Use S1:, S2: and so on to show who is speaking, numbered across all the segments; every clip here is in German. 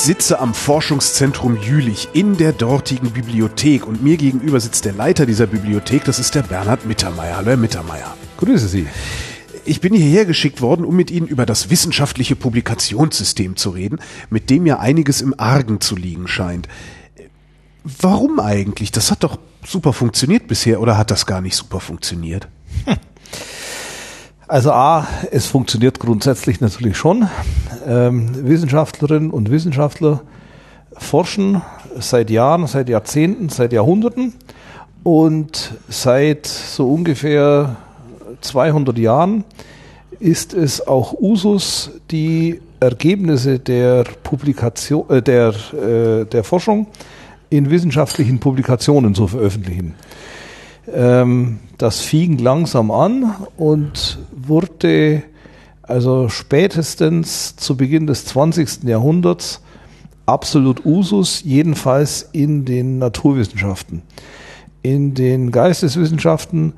S1: Sitze am Forschungszentrum Jülich in der dortigen Bibliothek und mir gegenüber sitzt der Leiter dieser Bibliothek, das ist der Bernhard Mittermeier. Hallo Herr Mittermeier.
S2: Grüße Sie.
S1: Ich bin hierher geschickt worden, um mit Ihnen über das wissenschaftliche Publikationssystem zu reden, mit dem ja einiges im Argen zu liegen scheint. Warum eigentlich? Das hat doch super funktioniert bisher oder hat das gar nicht super funktioniert?
S2: Also A, es funktioniert grundsätzlich natürlich schon. Ähm, Wissenschaftlerinnen und Wissenschaftler forschen seit Jahren, seit Jahrzehnten, seit Jahrhunderten und seit so ungefähr 200 Jahren ist es auch Usus, die Ergebnisse der Publikation, äh, der, äh, der Forschung in wissenschaftlichen Publikationen zu veröffentlichen. Ähm, das fing langsam an und wurde also spätestens zu Beginn des 20. Jahrhunderts absolut Usus, jedenfalls in den Naturwissenschaften. In den Geisteswissenschaften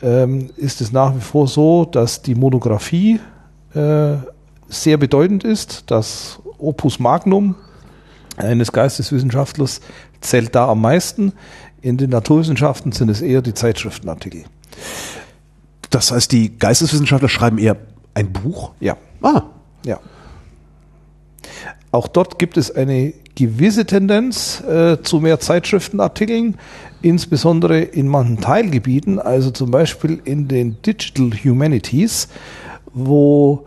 S2: ähm, ist es nach wie vor so, dass die Monographie äh, sehr bedeutend ist. Das Opus Magnum eines Geisteswissenschaftlers zählt da am meisten. In den Naturwissenschaften sind es eher die Zeitschriftenartikel.
S1: Das heißt, die Geisteswissenschaftler schreiben eher ein Buch?
S2: Ja.
S1: Ah.
S2: Ja. Auch dort gibt es eine gewisse Tendenz äh, zu mehr Zeitschriftenartikeln, insbesondere in manchen Teilgebieten, also zum Beispiel in den Digital Humanities, wo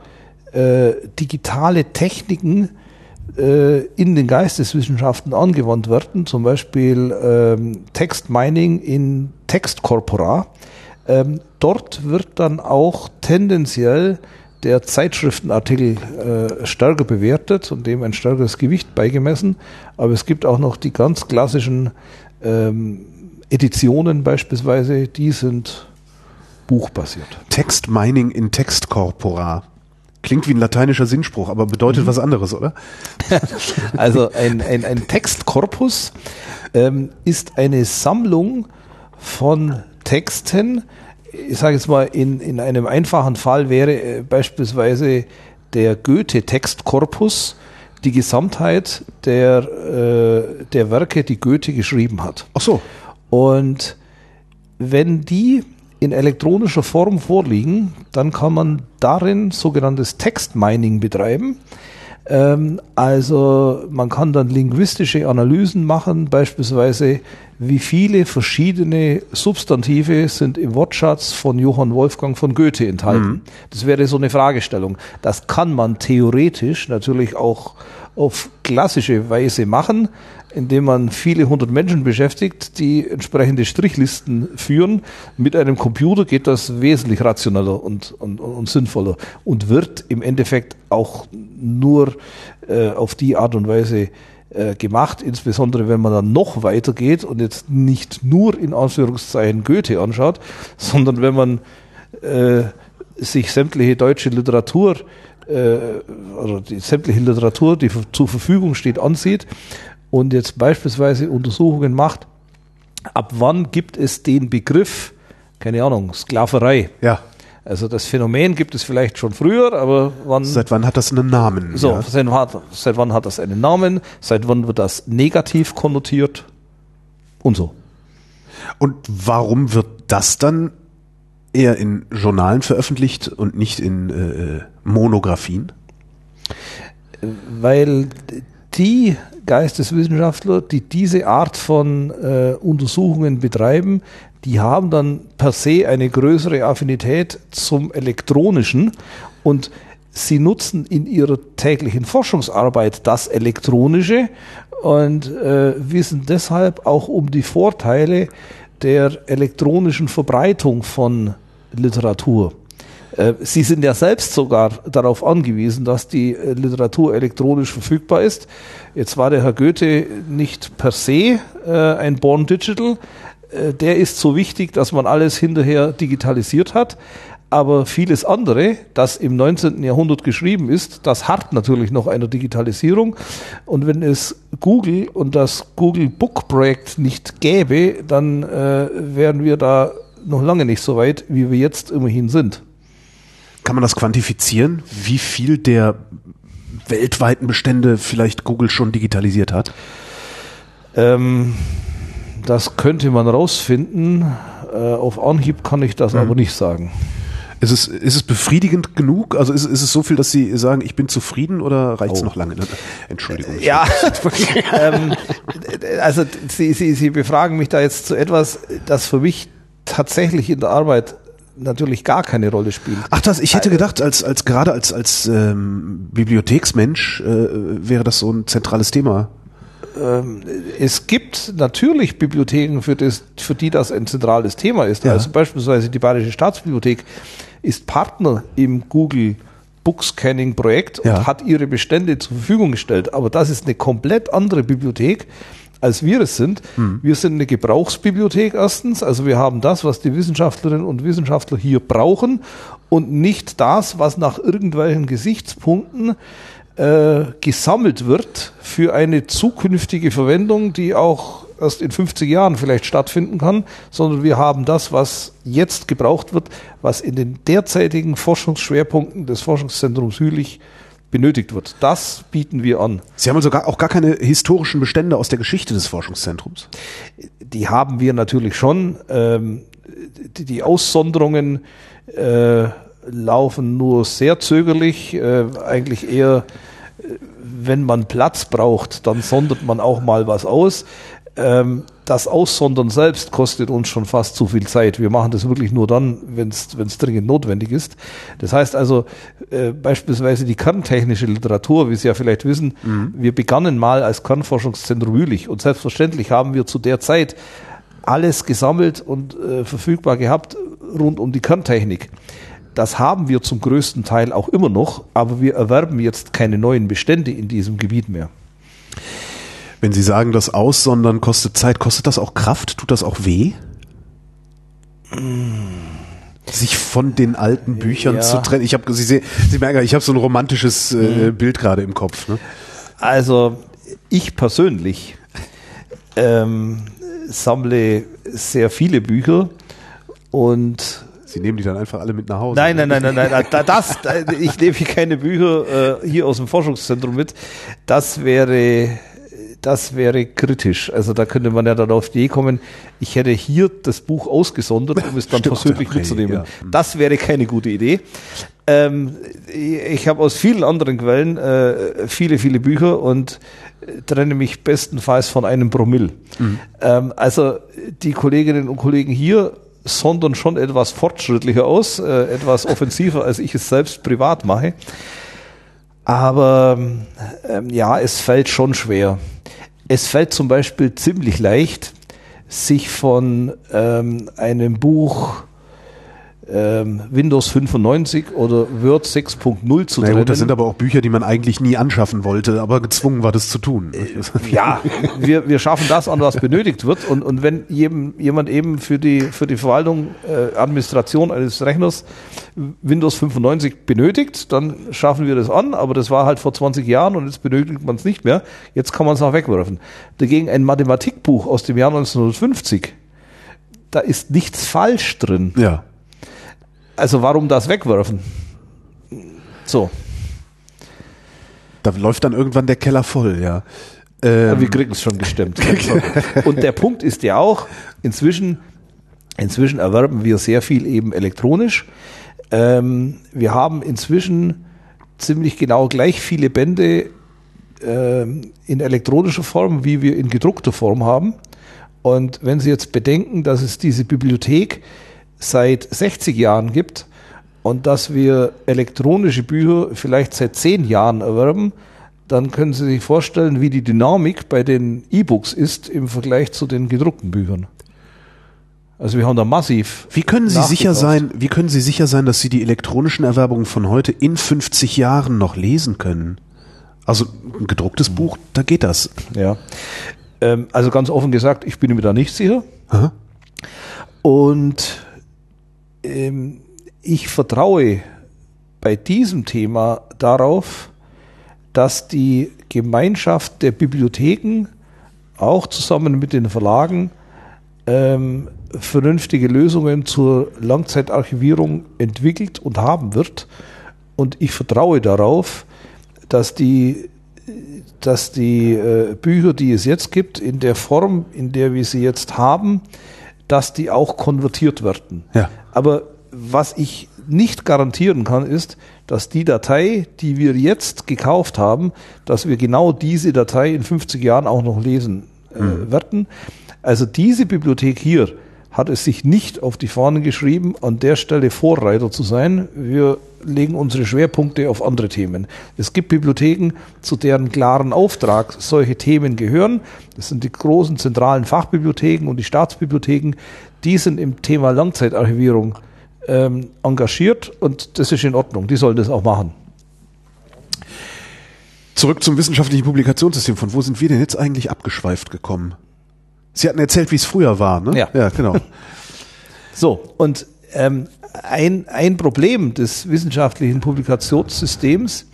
S2: äh, digitale Techniken äh, in den Geisteswissenschaften angewandt werden, zum Beispiel ähm, Textmining in Textkorpora. Ähm, dort wird dann auch tendenziell der Zeitschriftenartikel äh, stärker bewertet und dem ein stärkeres Gewicht beigemessen. Aber es gibt auch noch die ganz klassischen ähm, Editionen beispielsweise, die sind buchbasiert.
S1: Textmining in Textkorpora. Klingt wie ein lateinischer Sinnspruch, aber bedeutet mhm. was anderes, oder?
S2: also ein, ein, ein Textkorpus ähm, ist eine Sammlung von Texten, ich sage jetzt mal, in, in einem einfachen Fall wäre äh, beispielsweise der Goethe-Textkorpus die Gesamtheit der, äh, der Werke, die Goethe geschrieben hat.
S1: Ach so.
S2: Und wenn die in elektronischer Form vorliegen, dann kann man darin sogenanntes Textmining betreiben. Ähm, also man kann dann linguistische Analysen machen, beispielsweise wie viele verschiedene Substantive sind im Wortschatz von Johann Wolfgang von Goethe enthalten. Mhm. Das wäre so eine Fragestellung. Das kann man theoretisch natürlich auch auf klassische Weise machen, indem man viele hundert Menschen beschäftigt, die entsprechende Strichlisten führen. Mit einem Computer geht das wesentlich rationaler und, und, und sinnvoller und wird im Endeffekt auch nur äh, auf die Art und Weise äh, gemacht, insbesondere wenn man dann noch weiter geht und jetzt nicht nur in Anführungszeichen Goethe anschaut, sondern wenn man äh, sich sämtliche deutsche Literatur äh, oder die sämtliche Literatur, die zur Verfügung steht, ansieht und jetzt beispielsweise Untersuchungen macht, ab wann gibt es den Begriff, keine Ahnung, Sklaverei.
S1: Ja.
S2: Also das Phänomen gibt es vielleicht schon früher, aber wann.
S1: Seit wann hat das einen Namen?
S2: So, ja. seit, seit wann hat das einen Namen? Seit wann wird das negativ konnotiert? Und so.
S1: Und warum wird das dann eher in Journalen veröffentlicht und nicht in äh, Monographien?
S2: Weil die Geisteswissenschaftler, die diese Art von äh, Untersuchungen betreiben, die haben dann per se eine größere Affinität zum elektronischen und sie nutzen in ihrer täglichen Forschungsarbeit das Elektronische und äh, wissen deshalb auch um die Vorteile der elektronischen Verbreitung von Literatur. Äh, Sie sind ja selbst sogar darauf angewiesen, dass die äh, Literatur elektronisch verfügbar ist. Jetzt war der Herr Goethe nicht per se äh, ein Born Digital. Der ist so wichtig, dass man alles hinterher digitalisiert hat. Aber vieles andere, das im 19. Jahrhundert geschrieben ist, das harrt natürlich noch einer Digitalisierung. Und wenn es Google und das Google Book Projekt nicht gäbe, dann äh, wären wir da noch lange nicht so weit, wie wir jetzt immerhin sind.
S1: Kann man das quantifizieren, wie viel der weltweiten Bestände vielleicht Google schon digitalisiert hat?
S2: Ähm, das könnte man rausfinden. Äh, auf Anhieb kann ich das mhm. aber nicht sagen.
S1: Ist es, ist es befriedigend genug? Also ist, ist es so viel, dass Sie sagen, ich bin zufrieden oder reicht es oh. noch lange? Entschuldigung.
S2: Ja, ähm, also Sie, Sie, Sie befragen mich da jetzt zu etwas, das für mich tatsächlich in der Arbeit natürlich gar keine Rolle spielt.
S1: Ach das, ich hätte gedacht, als als gerade als als ähm, Bibliotheksmensch äh, wäre das so ein zentrales Thema.
S2: Ähm, es gibt natürlich Bibliotheken, für, das, für die das ein zentrales Thema ist. Ja. Also beispielsweise die Bayerische Staatsbibliothek ist Partner im Google Bookscanning Projekt ja. und hat ihre Bestände zur Verfügung gestellt. Aber das ist eine komplett andere Bibliothek, als wir es sind. Hm. Wir sind eine Gebrauchsbibliothek erstens. Also wir haben das, was die Wissenschaftlerinnen und Wissenschaftler hier brauchen und nicht das, was nach irgendwelchen Gesichtspunkten äh, gesammelt wird für eine zukünftige Verwendung, die auch erst in 50 Jahren vielleicht stattfinden kann, sondern wir haben das, was jetzt gebraucht wird, was in den derzeitigen Forschungsschwerpunkten des Forschungszentrums Hülich benötigt wird. Das bieten wir an.
S1: Sie haben also gar, auch gar keine historischen Bestände aus der Geschichte des Forschungszentrums?
S2: Die haben wir natürlich schon. Ähm, die, die, Aussonderungen äh, laufen nur sehr zögerlich, äh, eigentlich eher, äh, wenn man Platz braucht, dann sondert man auch mal was aus. Ähm, das Aussondern selbst kostet uns schon fast zu viel Zeit. Wir machen das wirklich nur dann, wenn es dringend notwendig ist. Das heißt also äh, beispielsweise die kerntechnische Literatur, wie Sie ja vielleicht wissen, mhm. wir begannen mal als Kernforschungszentrum Jülich und selbstverständlich haben wir zu der Zeit alles gesammelt und äh, verfügbar gehabt rund um die Kerntechnik. Das haben wir zum größten Teil auch immer noch, aber wir erwerben jetzt keine neuen Bestände in diesem Gebiet mehr.
S1: Wenn Sie sagen, das Aussondern kostet Zeit, kostet das auch Kraft? Tut das auch weh? Sich von den alten Büchern ja. zu trennen. Ich habe, Sie, sehen, Sie merken, ich habe so ein romantisches äh, mhm. Bild gerade im Kopf. Ne?
S2: Also ich persönlich ähm, sammle sehr viele Bücher und
S1: Sie nehmen die dann einfach alle mit nach Hause.
S2: Nein, nein, nein, nein, nein. Das, ich nehme hier keine Bücher äh, hier aus dem Forschungszentrum mit. Das wäre, das wäre kritisch. Also da könnte man ja dann auf die Idee kommen, ich hätte hier das Buch ausgesondert, um es dann Stimmt, persönlich mitzunehmen. Ja. Das wäre keine gute Idee. Ähm, ich habe aus vielen anderen Quellen äh, viele, viele Bücher und trenne mich bestenfalls von einem Promille. Mhm. Ähm, also die Kolleginnen und Kollegen hier sondern schon etwas fortschrittlicher aus, äh, etwas offensiver, als ich es selbst privat mache. Aber ähm, ja, es fällt schon schwer. Es fällt zum Beispiel ziemlich leicht, sich von ähm, einem Buch Windows 95 oder Word 6.0 zu
S1: trennen. Gut, das sind aber auch Bücher, die man eigentlich nie anschaffen wollte, aber gezwungen war, das zu tun.
S2: Äh, ja, wir, wir schaffen das an, was benötigt wird. Und, und wenn jedem, jemand eben für die, für die Verwaltung, äh, Administration eines Rechners Windows 95 benötigt, dann schaffen wir das an, aber das war halt vor 20 Jahren und jetzt benötigt man es nicht mehr. Jetzt kann man es auch wegwerfen. Dagegen ein Mathematikbuch aus dem Jahr 1950, da ist nichts falsch drin.
S1: Ja.
S2: Also warum das wegwerfen? So.
S1: Da läuft dann irgendwann der Keller voll, ja.
S2: Ähm. Wir kriegen es schon gestemmt. Und der Punkt ist ja auch, inzwischen, inzwischen erwerben wir sehr viel eben elektronisch. Ähm, wir haben inzwischen ziemlich genau gleich viele Bände ähm, in elektronischer Form, wie wir in gedruckter Form haben. Und wenn Sie jetzt bedenken, dass es diese Bibliothek seit 60 Jahren gibt und dass wir elektronische Bücher vielleicht seit 10 Jahren erwerben, dann können Sie sich vorstellen, wie die Dynamik bei den E-Books ist im Vergleich zu den gedruckten Büchern. Also wir haben da massiv.
S1: Wie können Sie sicher sein, wie können Sie sicher sein, dass Sie die elektronischen Erwerbungen von heute in 50 Jahren noch lesen können? Also ein gedrucktes Buch, da geht das.
S2: Ja. Ähm, also ganz offen gesagt, ich bin mir da nicht sicher.
S1: Aha.
S2: Und ich vertraue bei diesem Thema darauf, dass die Gemeinschaft der Bibliotheken auch zusammen mit den Verlagen ähm, vernünftige Lösungen zur Langzeitarchivierung entwickelt und haben wird. Und ich vertraue darauf, dass die, dass die äh, Bücher, die es jetzt gibt, in der Form, in der wir sie jetzt haben, dass die auch konvertiert werden.
S1: Ja.
S2: Aber was ich nicht garantieren kann, ist, dass die Datei, die wir jetzt gekauft haben, dass wir genau diese Datei in 50 Jahren auch noch lesen äh, werden. Also diese Bibliothek hier hat es sich nicht auf die Fahnen geschrieben, an der Stelle Vorreiter zu sein. Wir legen unsere Schwerpunkte auf andere Themen. Es gibt Bibliotheken, zu deren klaren Auftrag solche Themen gehören. Das sind die großen zentralen Fachbibliotheken und die Staatsbibliotheken. Die sind im Thema Langzeitarchivierung ähm, engagiert und das ist in Ordnung. Die sollen das auch machen.
S1: Zurück zum wissenschaftlichen Publikationssystem. Von wo sind wir denn jetzt eigentlich abgeschweift gekommen? Sie hatten erzählt, wie es früher war, ne?
S2: Ja.
S1: Ja, genau.
S2: So, und ähm, ein, ein Problem des wissenschaftlichen Publikationssystems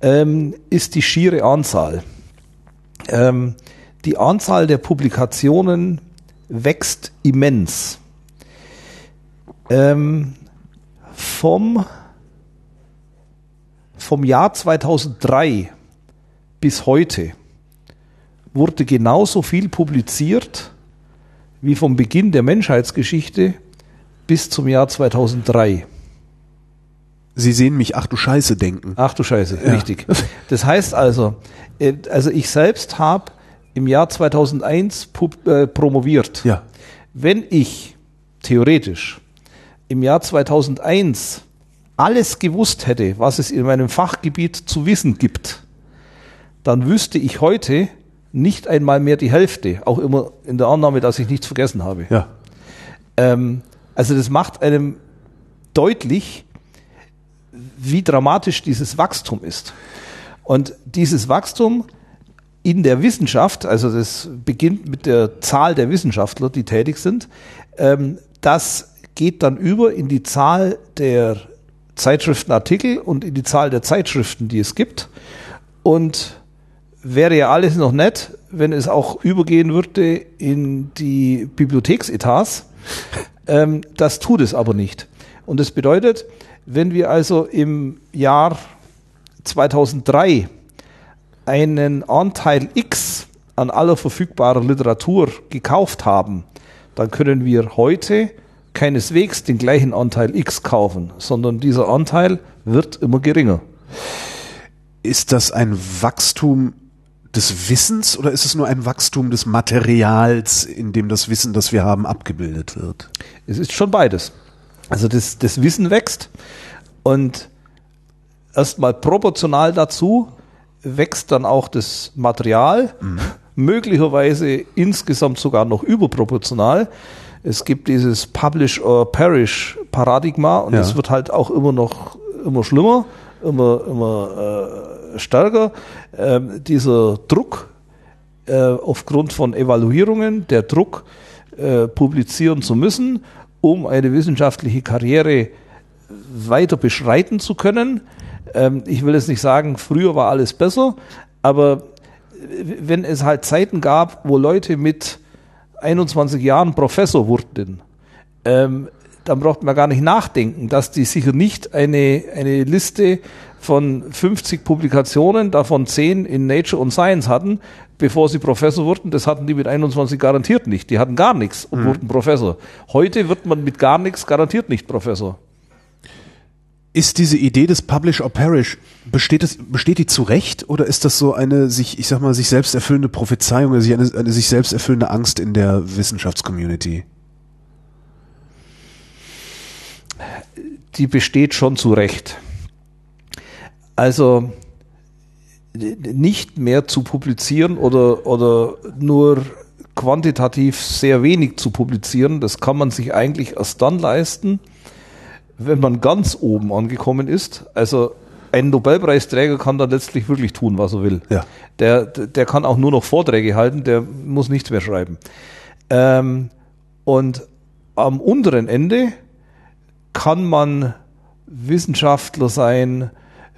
S2: ähm, ist die schiere Anzahl. Ähm, die Anzahl der Publikationen wächst immens. Ähm, vom, vom Jahr 2003 bis heute wurde genauso viel publiziert wie vom Beginn der Menschheitsgeschichte bis zum Jahr 2003.
S1: Sie sehen mich, ach du Scheiße, denken.
S2: Ach du Scheiße,
S1: Ja.
S2: richtig. Das heißt also, äh, also ich selbst habe im Jahr 2001 pub, äh, promoviert.
S1: Ja.
S2: Wenn ich theoretisch im Jahr 2001 alles gewusst hätte, was es in meinem Fachgebiet zu wissen gibt, dann wüsste ich heute nicht einmal mehr die Hälfte, auch immer in der Annahme, dass ich nichts vergessen habe.
S1: Ja.
S2: Ähm, also das macht einem deutlich, wie dramatisch dieses Wachstum ist. Und dieses Wachstum in der Wissenschaft, also das beginnt mit der Zahl der Wissenschaftler, die tätig sind, ähm, das geht dann über in die Zahl der Zeitschriftenartikel und in die Zahl der Zeitschriften, die es gibt. Und wäre ja alles noch nett, wenn es auch übergehen würde in die Bibliotheksetats. Ähm, das tut es aber nicht. Und das bedeutet, wenn wir also im Jahr 2003 einen Anteil X an aller verfügbarer Literatur gekauft haben, dann können wir heute keineswegs den gleichen Anteil X kaufen, sondern dieser Anteil wird immer geringer.
S1: Ist das ein Wachstum des Wissens oder ist es nur ein Wachstum des Materials, in dem das Wissen, das wir haben, abgebildet wird?
S2: Es ist schon beides. Also das, das Wissen wächst und erstmal proportional dazu wächst dann auch das Material, möglicherweise insgesamt sogar noch überproportional. Es gibt dieses Publish or Perish Paradigma und
S1: Ja.
S2: es wird halt auch immer noch immer schlimmer, immer immer äh, stärker. Ähm, dieser Druck äh, aufgrund von Evaluierungen, der Druck äh, publizieren zu müssen, um eine wissenschaftliche Karriere weiter beschreiten zu können. Ähm, ich will jetzt nicht sagen, früher war alles besser, aber wenn es halt Zeiten gab, wo Leute mit 21 Jahren Professor wurden, ähm, dann braucht man gar nicht nachdenken, dass die sicher nicht eine, eine Liste von 50 Publikationen, davon 10 in Nature und Science hatten, bevor sie Professor wurden. Das hatten die mit 21 garantiert nicht. Die hatten gar nichts und wurden Professor. Heute wird man mit gar nichts garantiert nicht Professor.
S1: Ist diese Idee des Publish or Perish, besteht, es, besteht die zu Recht oder ist das so eine sich, ich sag mal, sich selbst erfüllende Prophezeiung, oder eine, eine sich selbst erfüllende Angst in der Wissenschaftscommunity?
S2: die besteht schon zu Recht. Also nicht mehr zu publizieren oder, oder nur quantitativ sehr wenig zu publizieren. Das kann man sich eigentlich erst dann leisten, wenn man ganz oben angekommen ist. Also ein Nobelpreisträger kann dann letztlich wirklich tun, was er will.
S1: Ja.
S2: Der, der kann auch nur noch Vorträge halten, der muss nichts mehr schreiben. Ähm, und am unteren Ende kann man Wissenschaftler sein,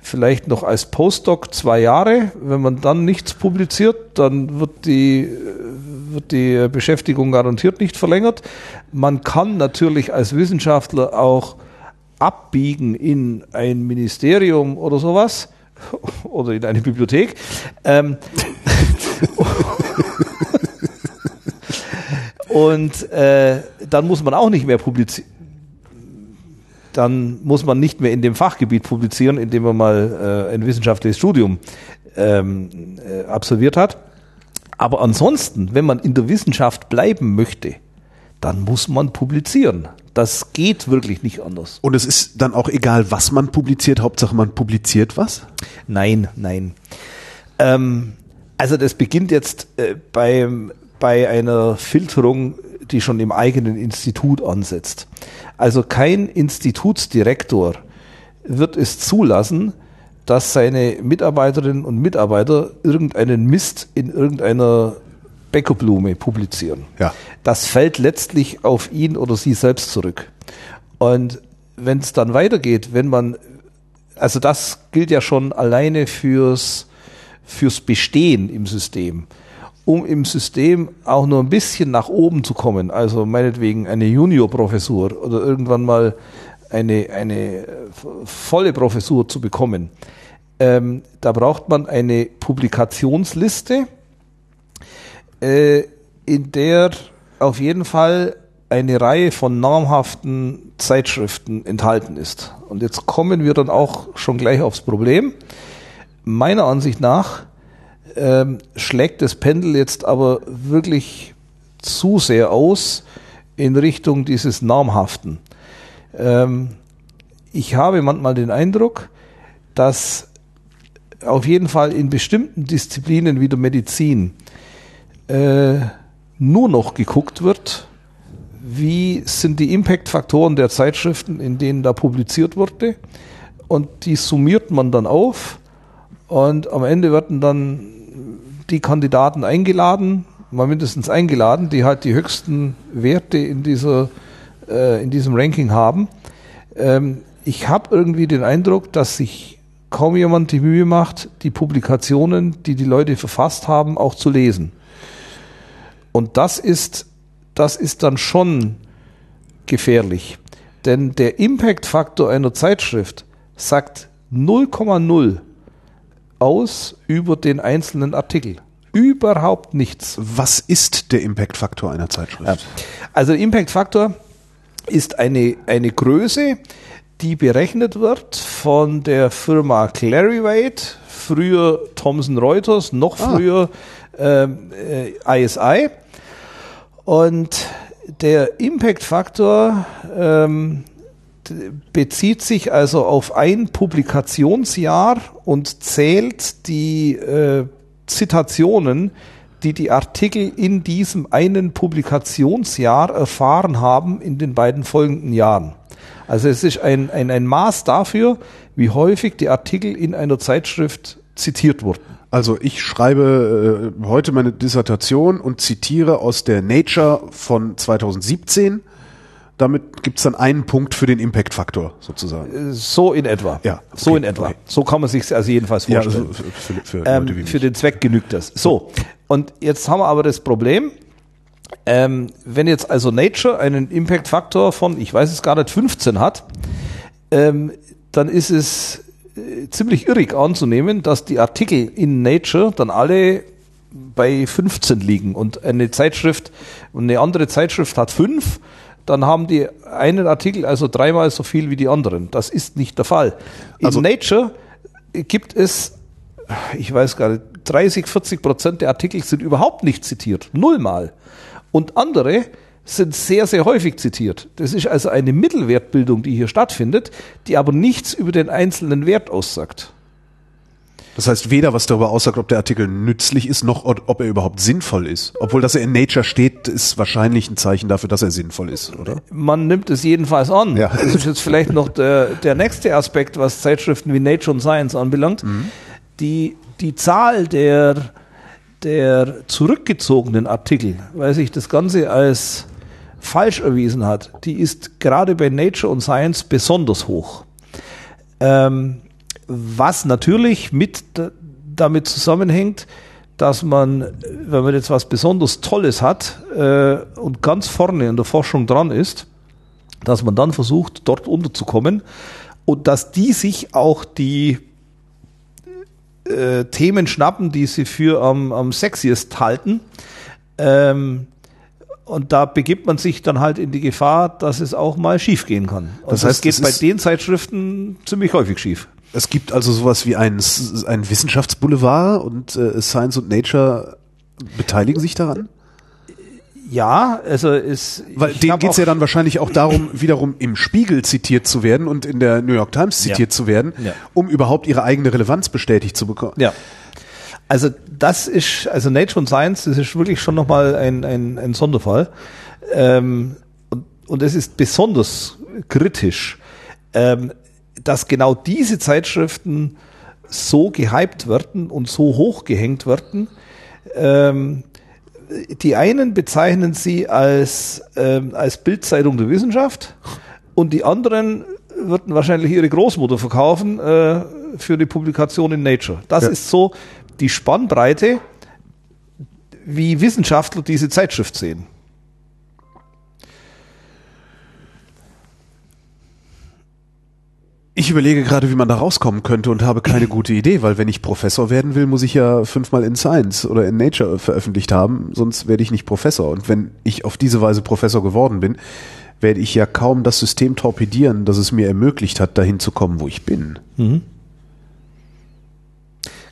S2: vielleicht noch als Postdoc zwei Jahre. Wenn man dann nichts publiziert, dann wird die, wird die Beschäftigung garantiert nicht verlängert. Man kann natürlich als Wissenschaftler auch abbiegen in ein Ministerium oder sowas oder in eine Bibliothek. Ähm, und äh, dann muss man auch nicht mehr publizieren. Dann muss man nicht mehr in dem Fachgebiet publizieren, in dem man mal äh, ein wissenschaftliches Studium ähm, äh, absolviert hat. Aber ansonsten, wenn man in der Wissenschaft bleiben möchte, dann muss man publizieren. Das geht wirklich nicht anders.
S1: Und es ist dann auch egal, was man publiziert, Hauptsache man publiziert was?
S2: Nein, nein. Ähm, also das beginnt jetzt äh, beim, bei einer Filterung, die schon im eigenen Institut ansetzt. Also kein Institutsdirektor wird es zulassen, dass seine Mitarbeiterinnen und Mitarbeiter irgendeinen Mist in irgendeiner Bäckerblume publizieren.
S1: Ja.
S2: Das fällt letztlich auf ihn oder sie selbst zurück. Und wenn es dann weitergeht, wenn man, also das gilt ja schon alleine fürs, fürs Bestehen im System. Um im System auch nur ein bisschen nach oben zu kommen, also meinetwegen eine Juniorprofessur oder irgendwann mal eine, eine volle Professur zu bekommen, ähm, da braucht man eine Publikationsliste, äh, in der auf jeden Fall eine Reihe von namhaften Zeitschriften enthalten ist. Und jetzt kommen wir dann auch schon gleich aufs Problem. Meiner Ansicht nach ähm, schlägt das Pendel jetzt aber wirklich zu sehr aus in Richtung dieses Namhaften. Ähm, ich habe manchmal den Eindruck, dass auf jeden Fall in bestimmten Disziplinen wie der Medizin äh, nur noch geguckt wird, wie sind die Impact-Faktoren der Zeitschriften, in denen da publiziert wurde. Und die summiert man dann auf und am Ende werden dann die Kandidaten eingeladen, mal mindestens eingeladen, die halt die höchsten Werte in, dieser, äh, in diesem Ranking haben. Ähm, ich habe irgendwie den Eindruck, dass sich kaum jemand die Mühe macht, die Publikationen, die die Leute verfasst haben, auch zu lesen. Und das ist, das ist dann schon gefährlich. Denn der Impact-Faktor einer Zeitschrift sagt 0,0 aus über den einzelnen Artikel. Überhaupt nichts.
S1: Was ist der Impact-Faktor einer Zeitschrift?
S2: Also Impact-Faktor ist eine, eine Größe, die berechnet wird von der Firma Clarivate, früher Thomson Reuters, noch ah. früher ähm, äh, ISI. Und der Impact-Faktor ähm, bezieht sich also auf ein Publikationsjahr und zählt die äh, Zitationen, die die Artikel in diesem einen Publikationsjahr erfahren haben in den beiden folgenden Jahren. Also es ist ein, ein, ein Maß dafür, wie häufig die Artikel in einer Zeitschrift zitiert wurden.
S1: Also ich schreibe äh, heute meine Dissertation und zitiere aus der Nature von 2017. Damit gibt's dann einen Punkt für den Impact-Faktor sozusagen.
S2: Äh, so in etwa.
S1: Ja. Okay.
S2: So in etwa. Okay. So kann man sich also jedenfalls vorstellen. Ja, also für, für, ähm, für den Zweck genügt das. So, und jetzt haben wir aber das Problem, ähm, wenn jetzt also Nature einen Impact-Faktor von, ich weiß es gar nicht, 15 hat, ähm, dann ist es äh, ziemlich irrig anzunehmen, dass die Artikel in Nature dann alle bei 15 liegen und eine Zeitschrift und eine andere Zeitschrift hat fünf, dann haben die einen Artikel also dreimal so viel wie die anderen. Das ist nicht der Fall. In also, Nature gibt es, ich weiß gar nicht, 30, 40 Prozent der Artikel sind überhaupt nicht zitiert. Nullmal. Und andere sind sehr, sehr häufig zitiert. Das ist also eine Mittelwertbildung, die hier stattfindet, die aber nichts über den einzelnen Wert aussagt.
S1: Das heißt weder was darüber aussagt, ob der Artikel nützlich ist, noch ob er überhaupt sinnvoll ist. Obwohl, dass er in Nature steht, ist wahrscheinlich ein Zeichen dafür, dass er sinnvoll ist, oder?
S2: Man nimmt es jedenfalls an.
S1: Ja.
S2: Das ist jetzt vielleicht noch der, der nächste Aspekt, was Zeitschriften wie Nature und Science anbelangt.
S1: Mhm.
S2: Die, die Zahl der, der zurückgezogenen Artikel, weil sich das Ganze als falsch erwiesen hat, die ist gerade bei Nature und Science besonders hoch. Ähm, was natürlich mit damit zusammenhängt, dass man, wenn man jetzt was besonders Tolles hat äh, und ganz vorne in der Forschung dran ist, dass man dann versucht, dort unterzukommen und dass die sich auch die äh, Themen schnappen, die sie für am, am sexiest halten. Ähm, und da begibt man sich dann halt in die Gefahr, dass es auch mal schief gehen kann. Und
S1: Das heißt,
S2: geht
S1: es
S2: bei den Zeitschriften ziemlich häufig schief.
S1: Es gibt also sowas wie einen, einen Wissenschaftsboulevard und äh, Science und Nature beteiligen sich daran?
S2: Ja, also es.
S1: Weil denen geht es ja dann wahrscheinlich auch darum, wiederum im Spiegel zitiert zu werden und in der New York Times zitiert
S2: Ja.
S1: zu werden,
S2: Ja.
S1: um überhaupt ihre eigene Relevanz bestätigt zu bekommen.
S2: Ja. Also das ist, also Nature und Science, das ist wirklich schon nochmal ein, ein, ein Sonderfall. Ähm, und, und es ist besonders kritisch, ähm, dass genau diese Zeitschriften so gehypt werden und so hochgehängt werden. Ähm, die einen bezeichnen sie als, ähm, als Bildzeitung der Wissenschaft und die anderen würden wahrscheinlich ihre Großmutter verkaufen äh, für die Publikation in Nature. Das
S1: Ja.
S2: ist so die Spannbreite, wie Wissenschaftler diese Zeitschrift sehen.
S1: Ich überlege gerade, wie man da rauskommen könnte und habe keine gute Idee, weil wenn ich Professor werden will, muss ich ja fünfmal in Science oder in Nature veröffentlicht haben, sonst werde ich nicht Professor. Und wenn ich auf diese Weise Professor geworden bin, werde ich ja kaum das System torpedieren, das es mir ermöglicht hat, dahin zu kommen, wo ich bin.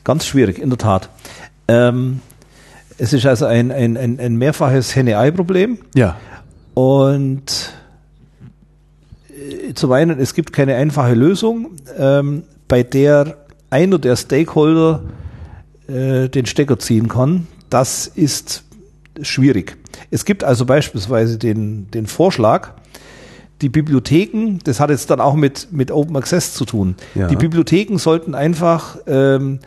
S2: Ganz schwierig, in der Tat. Ähm, es ist also ein, ein, ein, ein mehrfaches Henne-Ei-Problem.
S1: Ja.
S2: Und äh, zum einen, es gibt keine einfache Lösung, ähm, bei der einer der Stakeholder äh, den Stecker ziehen kann. Das ist schwierig. Es gibt also beispielsweise den, den Vorschlag, die Bibliotheken, das hat jetzt dann auch mit, mit Open Access zu tun.
S1: Ja.
S2: Die Bibliotheken sollten einfach ähm,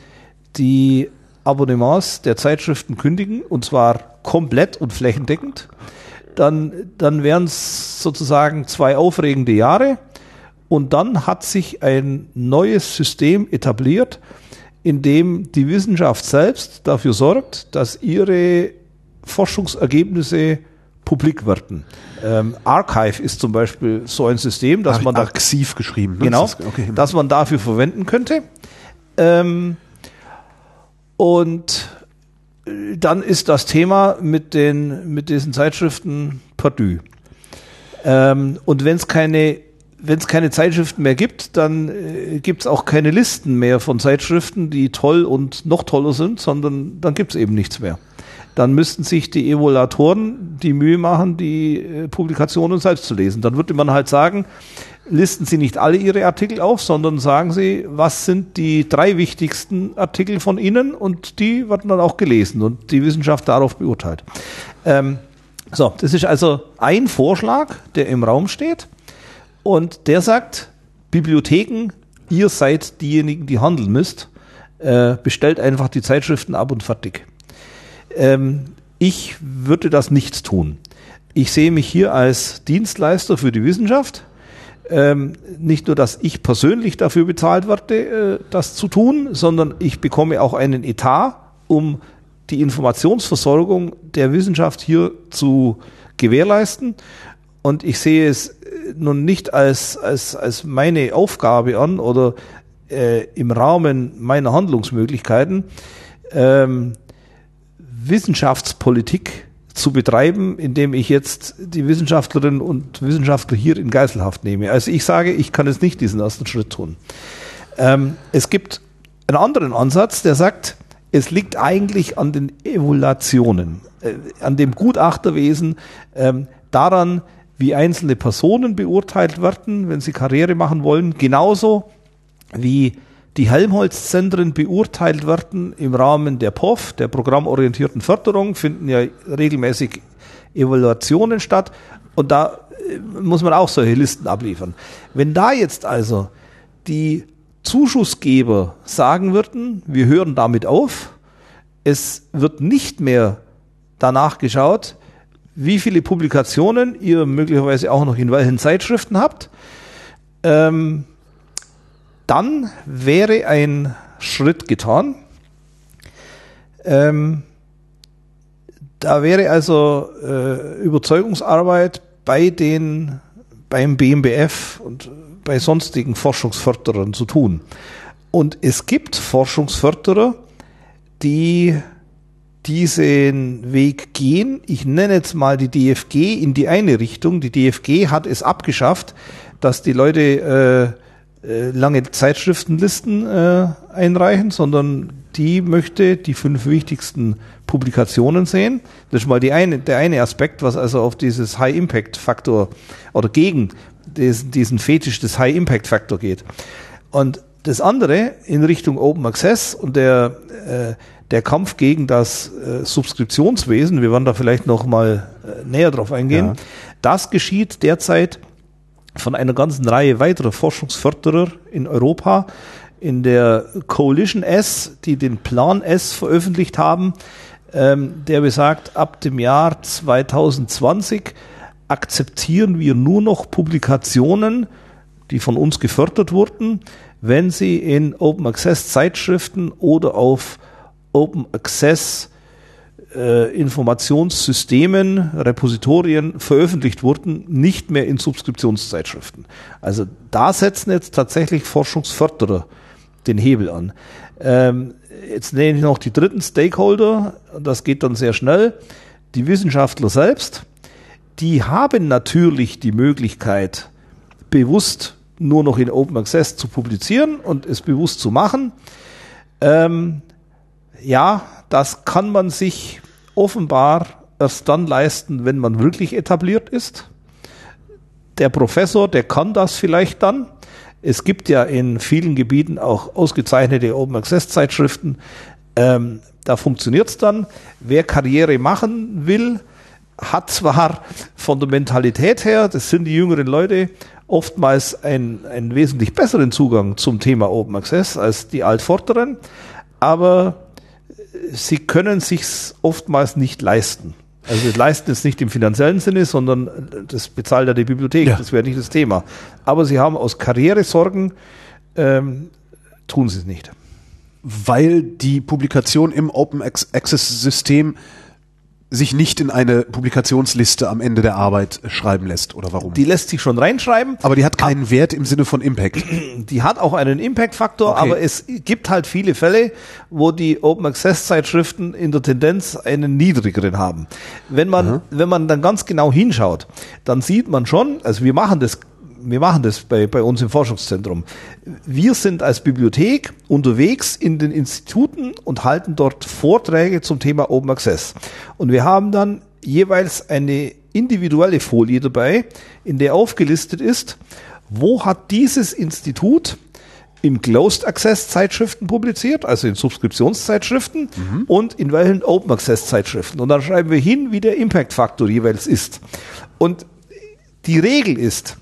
S2: die Abonnements der Zeitschriften kündigen und zwar komplett und flächendeckend. Dann, dann wären es sozusagen zwei aufregende Jahre und dann hat sich ein neues System etabliert, in dem die Wissenschaft selbst dafür sorgt, dass ihre Forschungsergebnisse publik werden. Ähm, Archive ist zum Beispiel so ein System, dass man da
S1: Arxiv geschrieben. ne?
S2: genau,
S1: Das okay.
S2: dass man dafür verwenden könnte. Ähm, und dann ist das Thema mit den mit diesen Zeitschriften perdu. Ähm, und wenn es keine wenn es keine Zeitschriften mehr gibt, dann äh, gibt es auch keine Listen mehr von Zeitschriften, die toll und noch toller sind, sondern dann gibt es eben nichts mehr. Dann müssten sich die Evaluatoren die Mühe machen, die äh, Publikationen selbst zu lesen. Dann würde man halt sagen, listen Sie nicht alle Ihre Artikel auf, sondern sagen Sie, was sind die drei wichtigsten Artikel von Ihnen und die werden dann auch gelesen und die Wissenschaft darauf beurteilt. Ähm, so, das ist also ein Vorschlag, der im Raum steht und der sagt, Bibliotheken, ihr seid diejenigen, die handeln müsst, äh, bestellt einfach die Zeitschriften ab und fertig. Ähm, ich würde das nicht tun. Ich sehe mich hier als Dienstleister für die Wissenschaft. Ähm, nicht nur, dass ich persönlich dafür bezahlt werde, äh, das zu tun, sondern ich bekomme auch einen Etat, um die Informationsversorgung der Wissenschaft hier zu gewährleisten. Und ich sehe es äh, nun nicht als, als, als meine Aufgabe an oder äh, im Rahmen meiner Handlungsmöglichkeiten, ähm, Wissenschaftspolitik zu betreiben, indem ich jetzt die Wissenschaftlerinnen und Wissenschaftler hier in Geiselhaft nehme. Also ich sage, ich kann jetzt nicht diesen ersten Schritt tun. Ähm, es gibt einen anderen Ansatz, der sagt, es liegt eigentlich an den Evaluationen, äh, an dem Gutachterwesen, ähm, daran, wie einzelne Personen beurteilt werden, wenn sie Karriere machen wollen, genauso wie die Helmholtz-Zentren beurteilt werden im Rahmen der POF, der programmorientierten Förderung, finden ja regelmäßig Evaluationen statt und da äh, muss man auch solche Listen abliefern. Wenn da jetzt also die Zuschussgeber sagen würden, wir hören damit auf, es wird nicht mehr danach geschaut, wie viele Publikationen ihr möglicherweise auch noch in welchen Zeitschriften habt, ähm, dann wäre ein Schritt getan. Ähm, da wäre also äh, Überzeugungsarbeit bei den, beim BMBF und bei sonstigen Forschungsförderern zu tun. Und es gibt Forschungsförderer, die diesen Weg gehen. Ich nenne jetzt mal die DFG in die eine Richtung. Die DFG hat es abgeschafft, dass die Leute äh, äh, lange Zeitschriftenlisten äh, einreichen, sondern die möchte die fünf wichtigsten Publikationen sehen. Das ist mal die eine, der eine Aspekt, was also auf dieses High-Impact-Faktor oder gegen diesen, diesen Fetisch des High-Impact-Faktor geht. Und das andere in Richtung Open Access und der, äh, der Kampf gegen das äh, Subskriptionswesen, wir werden da vielleicht noch mal äh, näher drauf eingehen, ja. das geschieht derzeit von einer ganzen Reihe weiterer Forschungsförderer in Europa, in der Coalition S, die den Plan S veröffentlicht haben, ähm, der besagt, ab dem Jahr 2020 akzeptieren wir nur noch Publikationen, die von uns gefördert wurden, wenn sie in Open Access Zeitschriften oder auf Open Access äh, Informationssystemen, Repositorien veröffentlicht wurden, nicht mehr in Subskriptionszeitschriften. Also da setzen jetzt tatsächlich Forschungsförderer den Hebel an. Ähm, jetzt nenne ich noch die dritten Stakeholder, das geht dann sehr schnell. Die Wissenschaftler selbst, die haben natürlich die Möglichkeit, bewusst nur noch in Open Access zu publizieren und es bewusst zu machen. Ähm, ja, das kann man sich offenbar erst dann leisten, wenn man wirklich etabliert ist. Der Professor, der kann das vielleicht dann. Es gibt ja in vielen Gebieten auch ausgezeichnete Open Access Zeitschriften. Ähm, da funktioniert es dann. Wer Karriere machen will, hat zwar von der Mentalität her, das sind die jüngeren Leute, oftmals einen, einen wesentlich besseren Zugang zum Thema Open Access als die Altvorderen, aber sie können sich's oftmals nicht leisten. Also leisten es nicht im finanziellen Sinne, sondern das bezahlt ja die Bibliothek, ja. das wäre nicht das Thema. Aber sie haben aus Karrieresorgen, ähm, tun sie es nicht.
S1: Weil die Publikation im Open Access System sich nicht in eine Publikationsliste am Ende der Arbeit schreiben lässt oder warum?
S2: Die lässt sich schon reinschreiben.
S1: Aber die hat keinen ab, Wert im Sinne von Impact.
S2: Die hat auch einen Impact-Faktor, okay. aber es gibt halt viele Fälle, wo die Open Access Zeitschriften in der Tendenz einen niedrigeren haben. Wenn man, mhm. wenn man dann ganz genau hinschaut, dann sieht man schon, also wir machen das wir machen das bei, bei uns im Forschungszentrum. Wir sind als Bibliothek unterwegs in den Instituten und halten dort Vorträge zum Thema Open Access. Und wir haben dann jeweils eine individuelle Folie dabei, in der aufgelistet ist, wo hat dieses Institut in Closed Access Zeitschriften publiziert, also in Subskriptionszeitschriften mhm. und in welchen Open Access Zeitschriften. Und dann schreiben wir hin, wie der Impact Faktor jeweils ist. Und die Regel ist,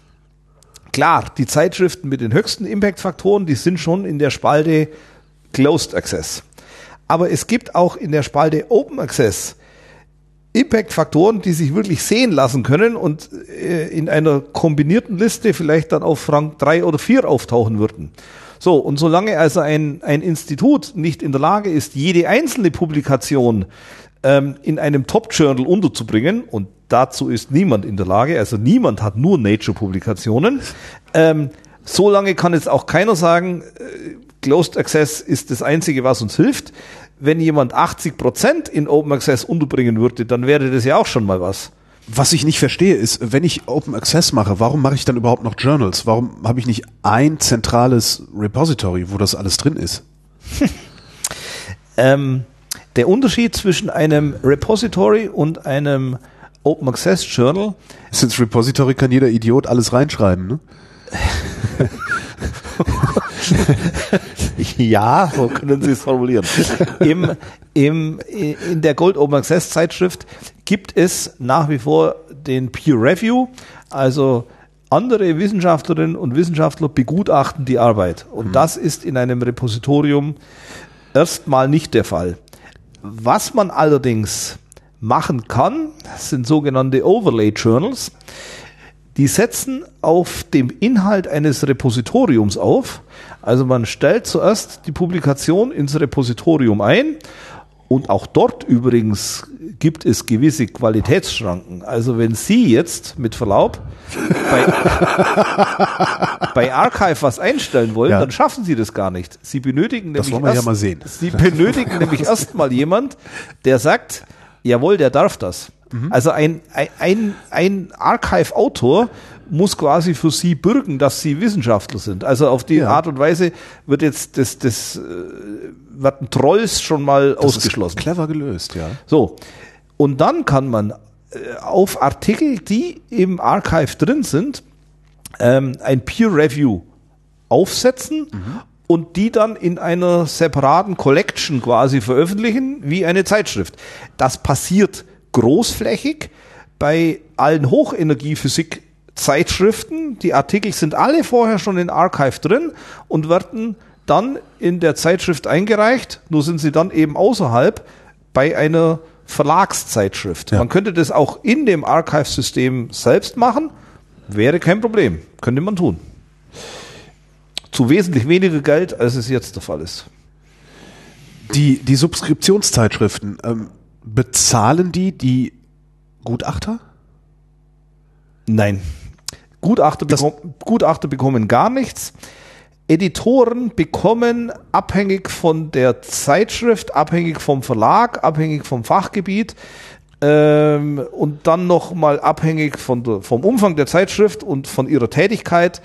S2: klar, die Zeitschriften mit den höchsten Impact-Faktoren, die sind schon in der Spalte Closed Access. Aber es gibt auch in der Spalte Open Access Impact-Faktoren, die sich wirklich sehen lassen können und äh, in einer kombinierten Liste vielleicht dann auf Rang 3 oder 4 auftauchen würden. So, und solange also ein, ein Institut nicht in der Lage ist, jede einzelne Publikation ähm, in einem Top-Journal unterzubringen und dazu ist niemand in der Lage, also niemand hat nur Nature-Publikationen. Ähm, so lange kann jetzt auch keiner sagen, äh, Closed Access ist das Einzige, was uns hilft. Wenn jemand 80 Prozent in Open Access unterbringen würde, dann wäre das ja auch schon mal was.
S1: Was ich nicht verstehe, ist, wenn ich Open Access mache, warum mache ich dann überhaupt noch Journals? Warum habe ich nicht ein zentrales Repository, wo das alles drin ist?
S2: ähm, der Unterschied zwischen einem Repository und einem Open Access Journal.
S1: Ins Repository kann jeder Idiot alles reinschreiben, ne?
S2: ja, so können Sie es formulieren. Im, im, in der Gold Open Access Zeitschrift gibt es nach wie vor den Peer Review, also andere Wissenschaftlerinnen und Wissenschaftler begutachten die Arbeit. Und mhm. das ist in einem Repositorium erstmal nicht der Fall. Was man allerdings machen kann, sind sogenannte Overlay Journals. Die setzen auf dem Inhalt eines Repositoriums auf. Also man stellt zuerst die Publikation ins Repositorium ein und auch dort übrigens gibt es gewisse Qualitätsschranken. Also wenn Sie jetzt mit Verlaub bei, bei Archive was einstellen wollen, ja. dann schaffen Sie das gar nicht. Sie benötigen
S1: das nämlich erst, ja.
S2: Sie benötigen nämlich erstmal jemand, der sagt, jawohl, der darf das. Mhm. Also ein, ein, ein Archive-Autor muss quasi für sie bürgen, dass sie Wissenschaftler sind. Also auf die ja. Art und Weise wird jetzt das, das äh, werden Trolls schon mal das ausgeschlossen.
S1: clever gelöst, ja.
S2: So. Und dann kann man äh, auf Artikel, die im Archive drin sind, ähm, ein Peer Review aufsetzen mhm. Und die dann in einer separaten Collection quasi veröffentlichen, wie eine Zeitschrift. Das passiert großflächig bei allen Hochenergiephysik Zeitschriften. Die Artikel sind alle vorher schon in Archive drin und werden dann in der Zeitschrift eingereicht. Nur sind sie dann eben außerhalb bei einer Verlagszeitschrift. Ja. Man könnte das auch in dem Archive-System selbst machen. Wäre kein Problem. Könnte man tun. Zu wesentlich weniger Geld, als es jetzt der Fall ist.
S1: Die, die Subskriptionszeitschriften, ähm, bezahlen die die Gutachter?
S2: Nein. Gutachter, bekom Gutachter bekommen gar nichts. Editoren bekommen abhängig von der Zeitschrift, abhängig vom Verlag, abhängig vom Fachgebiet ähm, und dann nochmal abhängig von vom Umfang der Zeitschrift und von ihrer Tätigkeit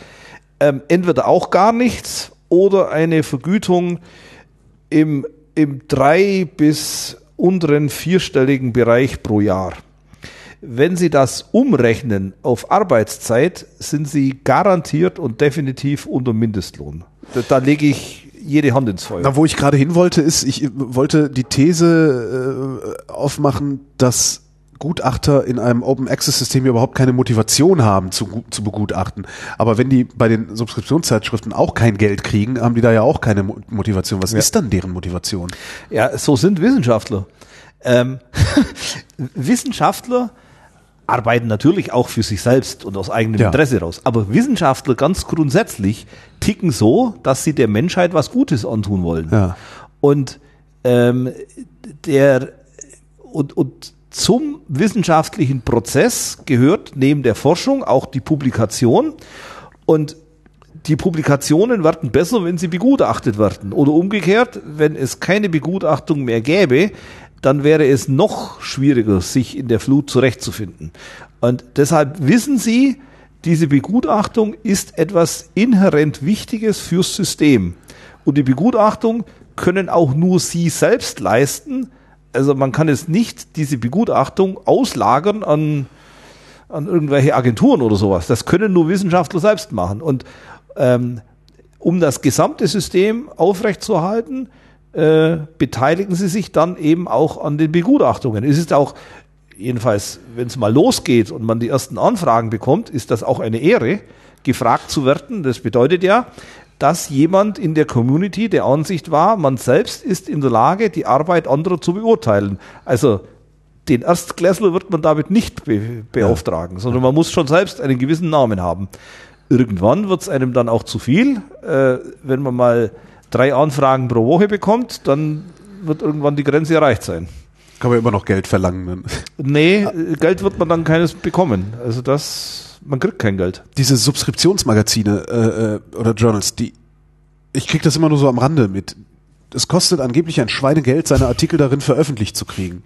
S2: ähm, entweder auch gar nichts oder eine Vergütung im, im drei bis unteren vierstelligen Bereich pro Jahr. Wenn Sie das umrechnen auf Arbeitszeit, sind Sie garantiert und definitiv unter Mindestlohn. Da, da lege ich jede Hand ins Feuer.
S1: Na, wo ich gerade hin wollte, ist, ich wollte die These äh, aufmachen, dass Gutachter in einem Open Access System überhaupt keine Motivation haben zu, zu begutachten. Aber wenn die bei den Subskriptionszeitschriften auch kein Geld kriegen, haben die da ja auch keine Motivation. Was ja. ist dann deren Motivation?
S2: Ja, so sind Wissenschaftler. Ähm, Wissenschaftler arbeiten natürlich auch für sich selbst und aus eigenem ja. Interesse raus. Aber Wissenschaftler ganz grundsätzlich ticken so, dass sie der Menschheit was Gutes antun wollen. Ja. Und ähm, der und, und zum wissenschaftlichen Prozess gehört neben der Forschung auch die Publikation. Und die Publikationen werden besser, wenn sie begutachtet werden. Oder umgekehrt, wenn es keine Begutachtung mehr gäbe, dann wäre es noch schwieriger, sich in der Flut zurechtzufinden. Und deshalb wissen Sie, diese Begutachtung ist etwas inhärent Wichtiges fürs System. Und die Begutachtung können auch nur Sie selbst leisten. Also man kann es nicht, diese Begutachtung auslagern an, an irgendwelche Agenturen oder sowas. Das können nur Wissenschaftler selbst machen. Und ähm, um das gesamte System aufrechtzuerhalten, äh, beteiligen sie sich dann eben auch an den Begutachtungen. Es ist auch, jedenfalls, wenn es mal losgeht und man die ersten Anfragen bekommt, ist das auch eine Ehre, gefragt zu werden. Das bedeutet ja, dass jemand in der Community der Ansicht war, man selbst ist in der Lage, die Arbeit anderer zu beurteilen. Also den Erstklässler wird man damit nicht be beauftragen, ja. sondern man muss schon selbst einen gewissen Namen haben. Irgendwann wird es einem dann auch zu viel, äh, wenn man mal drei Anfragen pro Woche bekommt, dann wird irgendwann die Grenze erreicht sein.
S1: Kann man immer noch Geld verlangen. Dann.
S2: Nee, Geld wird man dann keines bekommen. Also das, man kriegt kein Geld.
S1: Diese Subskriptionsmagazine äh, äh, oder Journals, die, ich krieg das immer nur so am Rande mit. Es kostet angeblich ein Schweinegeld, seine Artikel darin veröffentlicht zu kriegen.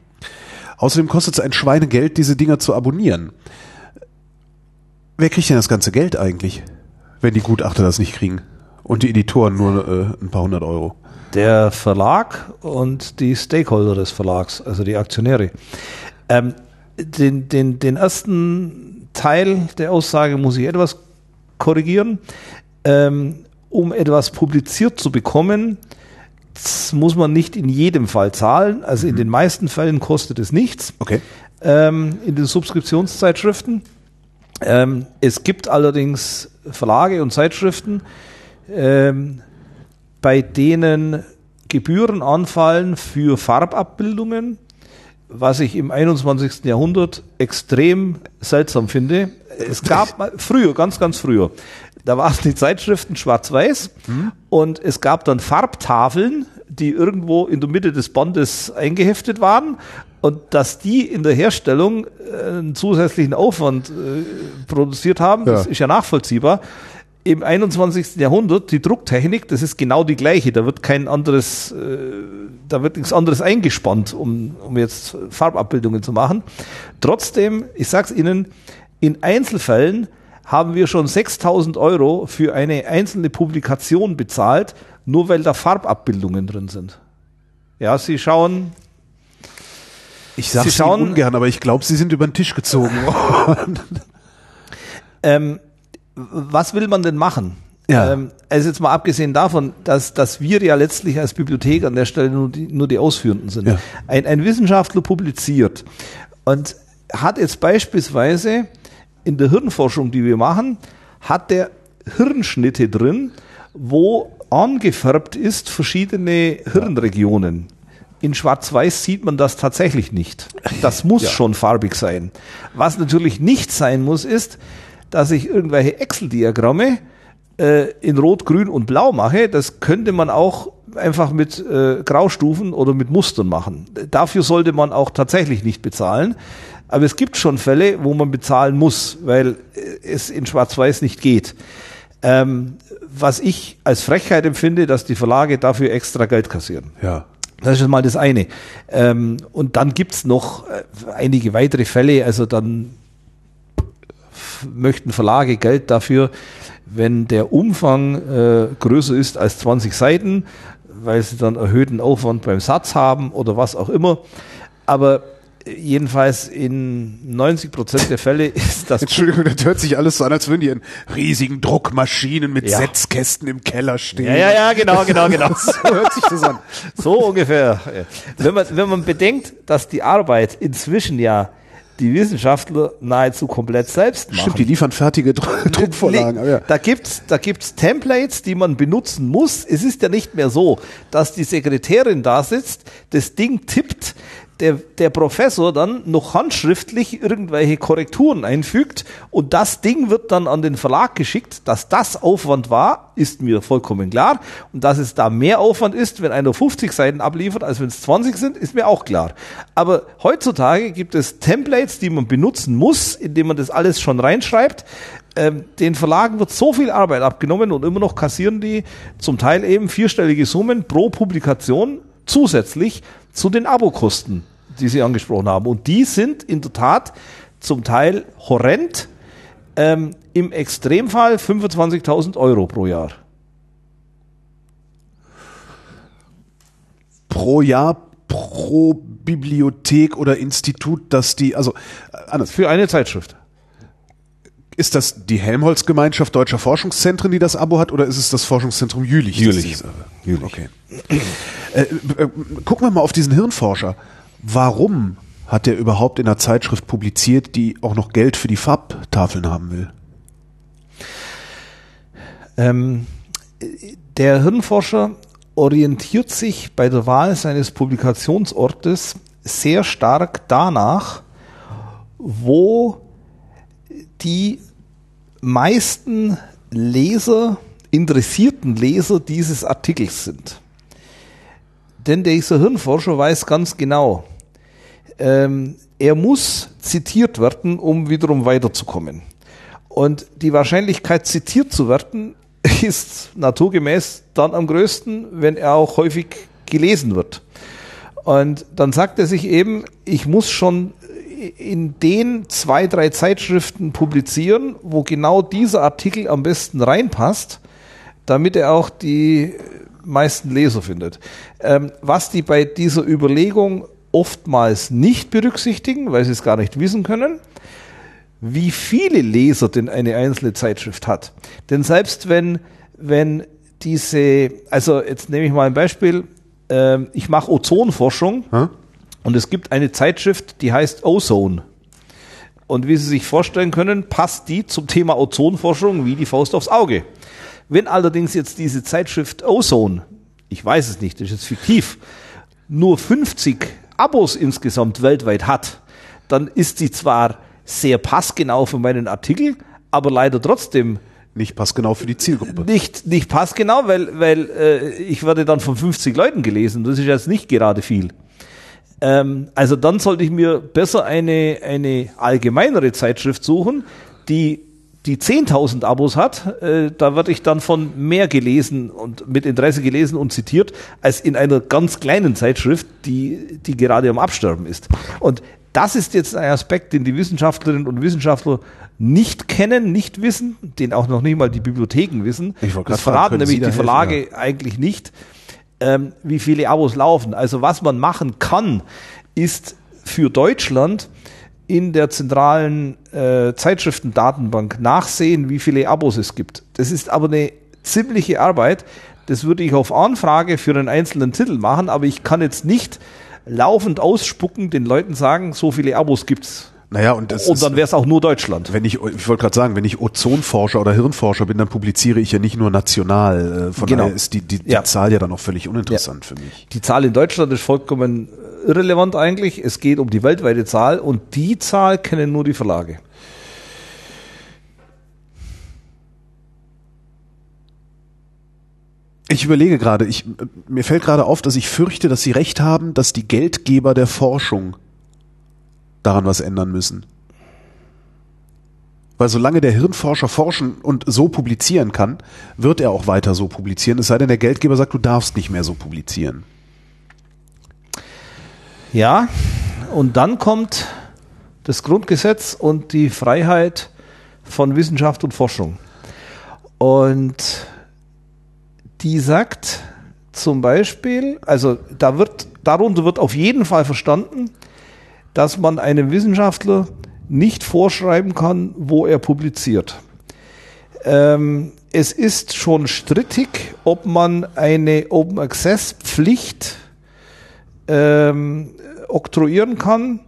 S1: Außerdem kostet es ein Schweinegeld, diese Dinger zu abonnieren. Wer kriegt denn das ganze Geld eigentlich, wenn die Gutachter das nicht kriegen? Und die Editoren nur äh, ein paar hundert Euro.
S2: Der Verlag und die Stakeholder des Verlags, also die Aktionäre. Ähm, den, den, den ersten Teil der Aussage muss ich etwas korrigieren. Ähm, um etwas publiziert zu bekommen, muss man nicht in jedem Fall zahlen. Also in den meisten Fällen kostet es nichts.
S1: Okay.
S2: Ähm, in den Subskriptionszeitschriften. Ähm, es gibt allerdings Verlage und Zeitschriften, ähm, bei denen Gebühren anfallen für Farbabbildungen, was ich im 21. Jahrhundert extrem seltsam finde. Es gab mal, früher, ganz, ganz früher, da waren die Zeitschriften schwarz-weiß und es gab dann Farbtafeln, die irgendwo in der Mitte des Bandes eingeheftet waren und dass die in der Herstellung äh, einen zusätzlichen Aufwand äh, produziert haben, das
S1: Ja.
S2: ist ja nachvollziehbar. Im 21. Jahrhundert, die Drucktechnik, das ist genau die gleiche. Da wird kein anderes, äh, da wird nichts anderes eingespannt, um, um jetzt Farbabbildungen zu machen. Trotzdem, ich sag's Ihnen, in Einzelfällen haben wir schon 6000 Euro für eine einzelne Publikation bezahlt, nur weil da Farbabbildungen drin sind. Ja, Sie schauen,
S1: Ich sage
S2: Sie
S1: es
S2: schauen-
S1: ungern, aber ich glaube, sie sind über den Tisch gezogen worden.
S2: ähm, was will man denn machen?
S1: Ja.
S2: Ähm, also jetzt mal abgesehen davon, dass, dass wir ja letztlich als Bibliothek an der Stelle nur die, nur die Ausführenden sind.
S1: Ja.
S2: Ein, ein Wissenschaftler publiziert und hat jetzt beispielsweise in der Hirnforschung, die wir machen, hat der Hirnschnitte drin, wo angefärbt ist verschiedene Hirnregionen. In Schwarz-Weiß sieht man das tatsächlich nicht. Das muss schon farbig sein. Was natürlich nicht sein muss, ist, dass ich irgendwelche Excel-Diagramme äh, in Rot, Grün und Blau mache. Das könnte man auch einfach mit äh, Graustufen oder mit Mustern machen. Dafür sollte man auch tatsächlich nicht bezahlen. Aber es gibt schon Fälle, wo man bezahlen muss, weil äh, es in Schwarz-Weiß nicht geht. Ähm, was ich als Frechheit empfinde, dass die Verlage dafür extra Geld kassieren.
S1: ja.
S2: Das ist mal das eine. Ähm, und dann gibt's noch äh, einige weitere Fälle. Also dann möchten Verlage Geld dafür, wenn der Umfang äh, größer ist als 20 Seiten, weil sie dann erhöhten Aufwand beim Satz haben oder was auch immer. Aber äh, jedenfalls in 90 Prozent der Fälle ist das
S1: Entschuldigung, das hört sich alles so an, als würden die in riesigen Druckmaschinen mit
S2: Ja.
S1: Setzkästen im Keller stehen.
S2: Ja, ja, ja, genau, genau, genau.
S1: So hört sich das an.
S2: So ungefähr. Wenn man, wenn man bedenkt, dass die Arbeit inzwischen ja die Wissenschaftler nahezu komplett selbst machen.
S1: Stimmt, die liefern fertige Dru- Druckvorlagen. Ja.
S2: Da gibt's, da gibt's Templates, die man benutzen muss. Es ist ja nicht mehr so, dass die Sekretärin da sitzt, das Ding tippt, der, der Professor dann noch handschriftlich irgendwelche Korrekturen einfügt und das Ding wird dann an den Verlag geschickt. Dass das Aufwand war, ist mir vollkommen klar. Und dass es da mehr Aufwand ist, wenn einer 50 Seiten abliefert, als wenn es 20 sind, ist mir auch klar. Aber heutzutage gibt es Templates, die man benutzen muss, indem man das alles schon reinschreibt. Ähm, den Verlagen wird so viel Arbeit abgenommen und immer noch kassieren die zum Teil eben vierstellige Summen pro Publikation zusätzlich zu den Abokosten, die Sie angesprochen haben. Und die sind in der Tat zum Teil horrend. Ähm, Im Extremfall 25.000 Euro pro Jahr.
S1: pro Jahr pro Bibliothek oder Institut, dass die, also äh, anders,
S2: Für eine Zeitschrift.
S1: Ist das die Helmholtz-Gemeinschaft deutscher Forschungszentren, die das Abo hat, oder ist es das Forschungszentrum Jülich? das
S2: Jülich.
S1: Okay. äh, äh, gucken wir mal auf diesen Hirnforscher. Warum hat der überhaupt in einer Zeitschrift publiziert, die auch noch Geld für die Farbtafeln haben will?
S2: Ähm, der Hirnforscher orientiert sich bei der Wahl seines Publikationsortes sehr stark danach, wo die meisten Leser, interessierten Leser dieses Artikels sind. Denn dieser Hirnforscher weiß ganz genau, ähm, er muss zitiert werden, um wiederum weiterzukommen. Und die Wahrscheinlichkeit, zitiert zu werden, ist naturgemäß dann am größten, wenn er auch häufig gelesen wird. Und dann sagt er sich eben, ich muss schon in den zwei, drei Zeitschriften publizieren, wo genau dieser Artikel am besten reinpasst, damit er auch die meisten Leser findet. Ähm, was die bei dieser Überlegung oftmals nicht berücksichtigen, weil sie es gar nicht wissen können, wie viele Leser denn eine einzelne Zeitschrift hat. Denn selbst wenn, wenn diese, also jetzt nehme ich mal ein Beispiel. Ähm, ich mache Ozonforschung
S1: Hm?
S2: Und es gibt eine Zeitschrift, die heißt Ozone. Und wie Sie sich vorstellen können, passt die zum Thema Ozonforschung wie die Faust aufs Auge. Wenn allerdings jetzt diese Zeitschrift Ozone, ich weiß es nicht, das ist jetzt fiktiv, nur 50 Abos insgesamt weltweit hat, dann ist sie zwar sehr passgenau für meinen Artikel, aber leider trotzdem
S1: Nicht passgenau für die Zielgruppe.
S2: nicht, nicht passgenau, weil, weil äh, ich werde dann von 50 Leuten gelesen. Das ist jetzt nicht gerade viel. Ähm, also dann sollte ich mir besser eine, eine allgemeinere Zeitschrift suchen, die die 10.000 Abos hat, äh, da werde ich dann von mehr gelesen und mit Interesse gelesen und zitiert, als in einer ganz kleinen Zeitschrift, die, die gerade am Absterben ist. Und das ist jetzt ein Aspekt, den die Wissenschaftlerinnen und Wissenschaftler nicht kennen, nicht wissen, den auch noch nicht mal die Bibliotheken wissen.
S1: Ich
S2: Das verraten nämlich die
S1: helfen,
S2: Verlage eigentlich nicht, ähm, wie viele Abos laufen. Also was man machen kann, ist für Deutschland in der zentralen äh, Zeitschriftendatenbank nachsehen, wie viele Abos es gibt. Das ist aber eine ziemliche Arbeit. Das würde ich auf Anfrage für einen einzelnen Titel machen, aber ich kann jetzt nicht laufend ausspucken, den Leuten sagen, so viele Abos gibt's.
S1: Naja, und das
S2: Und
S1: ist,
S2: dann wäre es auch nur Deutschland.
S1: wenn ich, ich wollte gerade sagen, wenn ich Ozonforscher oder Hirnforscher bin, dann publiziere ich ja nicht nur national. Äh, Von
S2: Genau.
S1: daher ist die, die, die
S2: Ja.
S1: Zahl ja dann auch völlig uninteressant für mich.
S2: Die Zahl in Deutschland ist vollkommen irrelevant eigentlich. Es geht um die weltweite Zahl und die Zahl kennen nur die Verlage.
S1: Ich überlege gerade, ich, mir fällt gerade auf, dass ich fürchte, dass Sie recht haben, dass die Geldgeber der Forschung daran was ändern müssen. Weil solange der Hirnforscher forschen und so publizieren kann, wird er auch weiter so publizieren, es sei denn, der Geldgeber sagt, du darfst nicht mehr so publizieren.
S2: Ja, und dann kommt das Grundgesetz und die Freiheit von Wissenschaft und Forschung. Und die sagt zum Beispiel, also da wird, darunter wird auf jeden Fall verstanden, dass man einem Wissenschaftler nicht vorschreiben kann, wo er publiziert. Ähm, es ist schon strittig, ob man eine Open Access Pflicht ähm, oktroyieren kann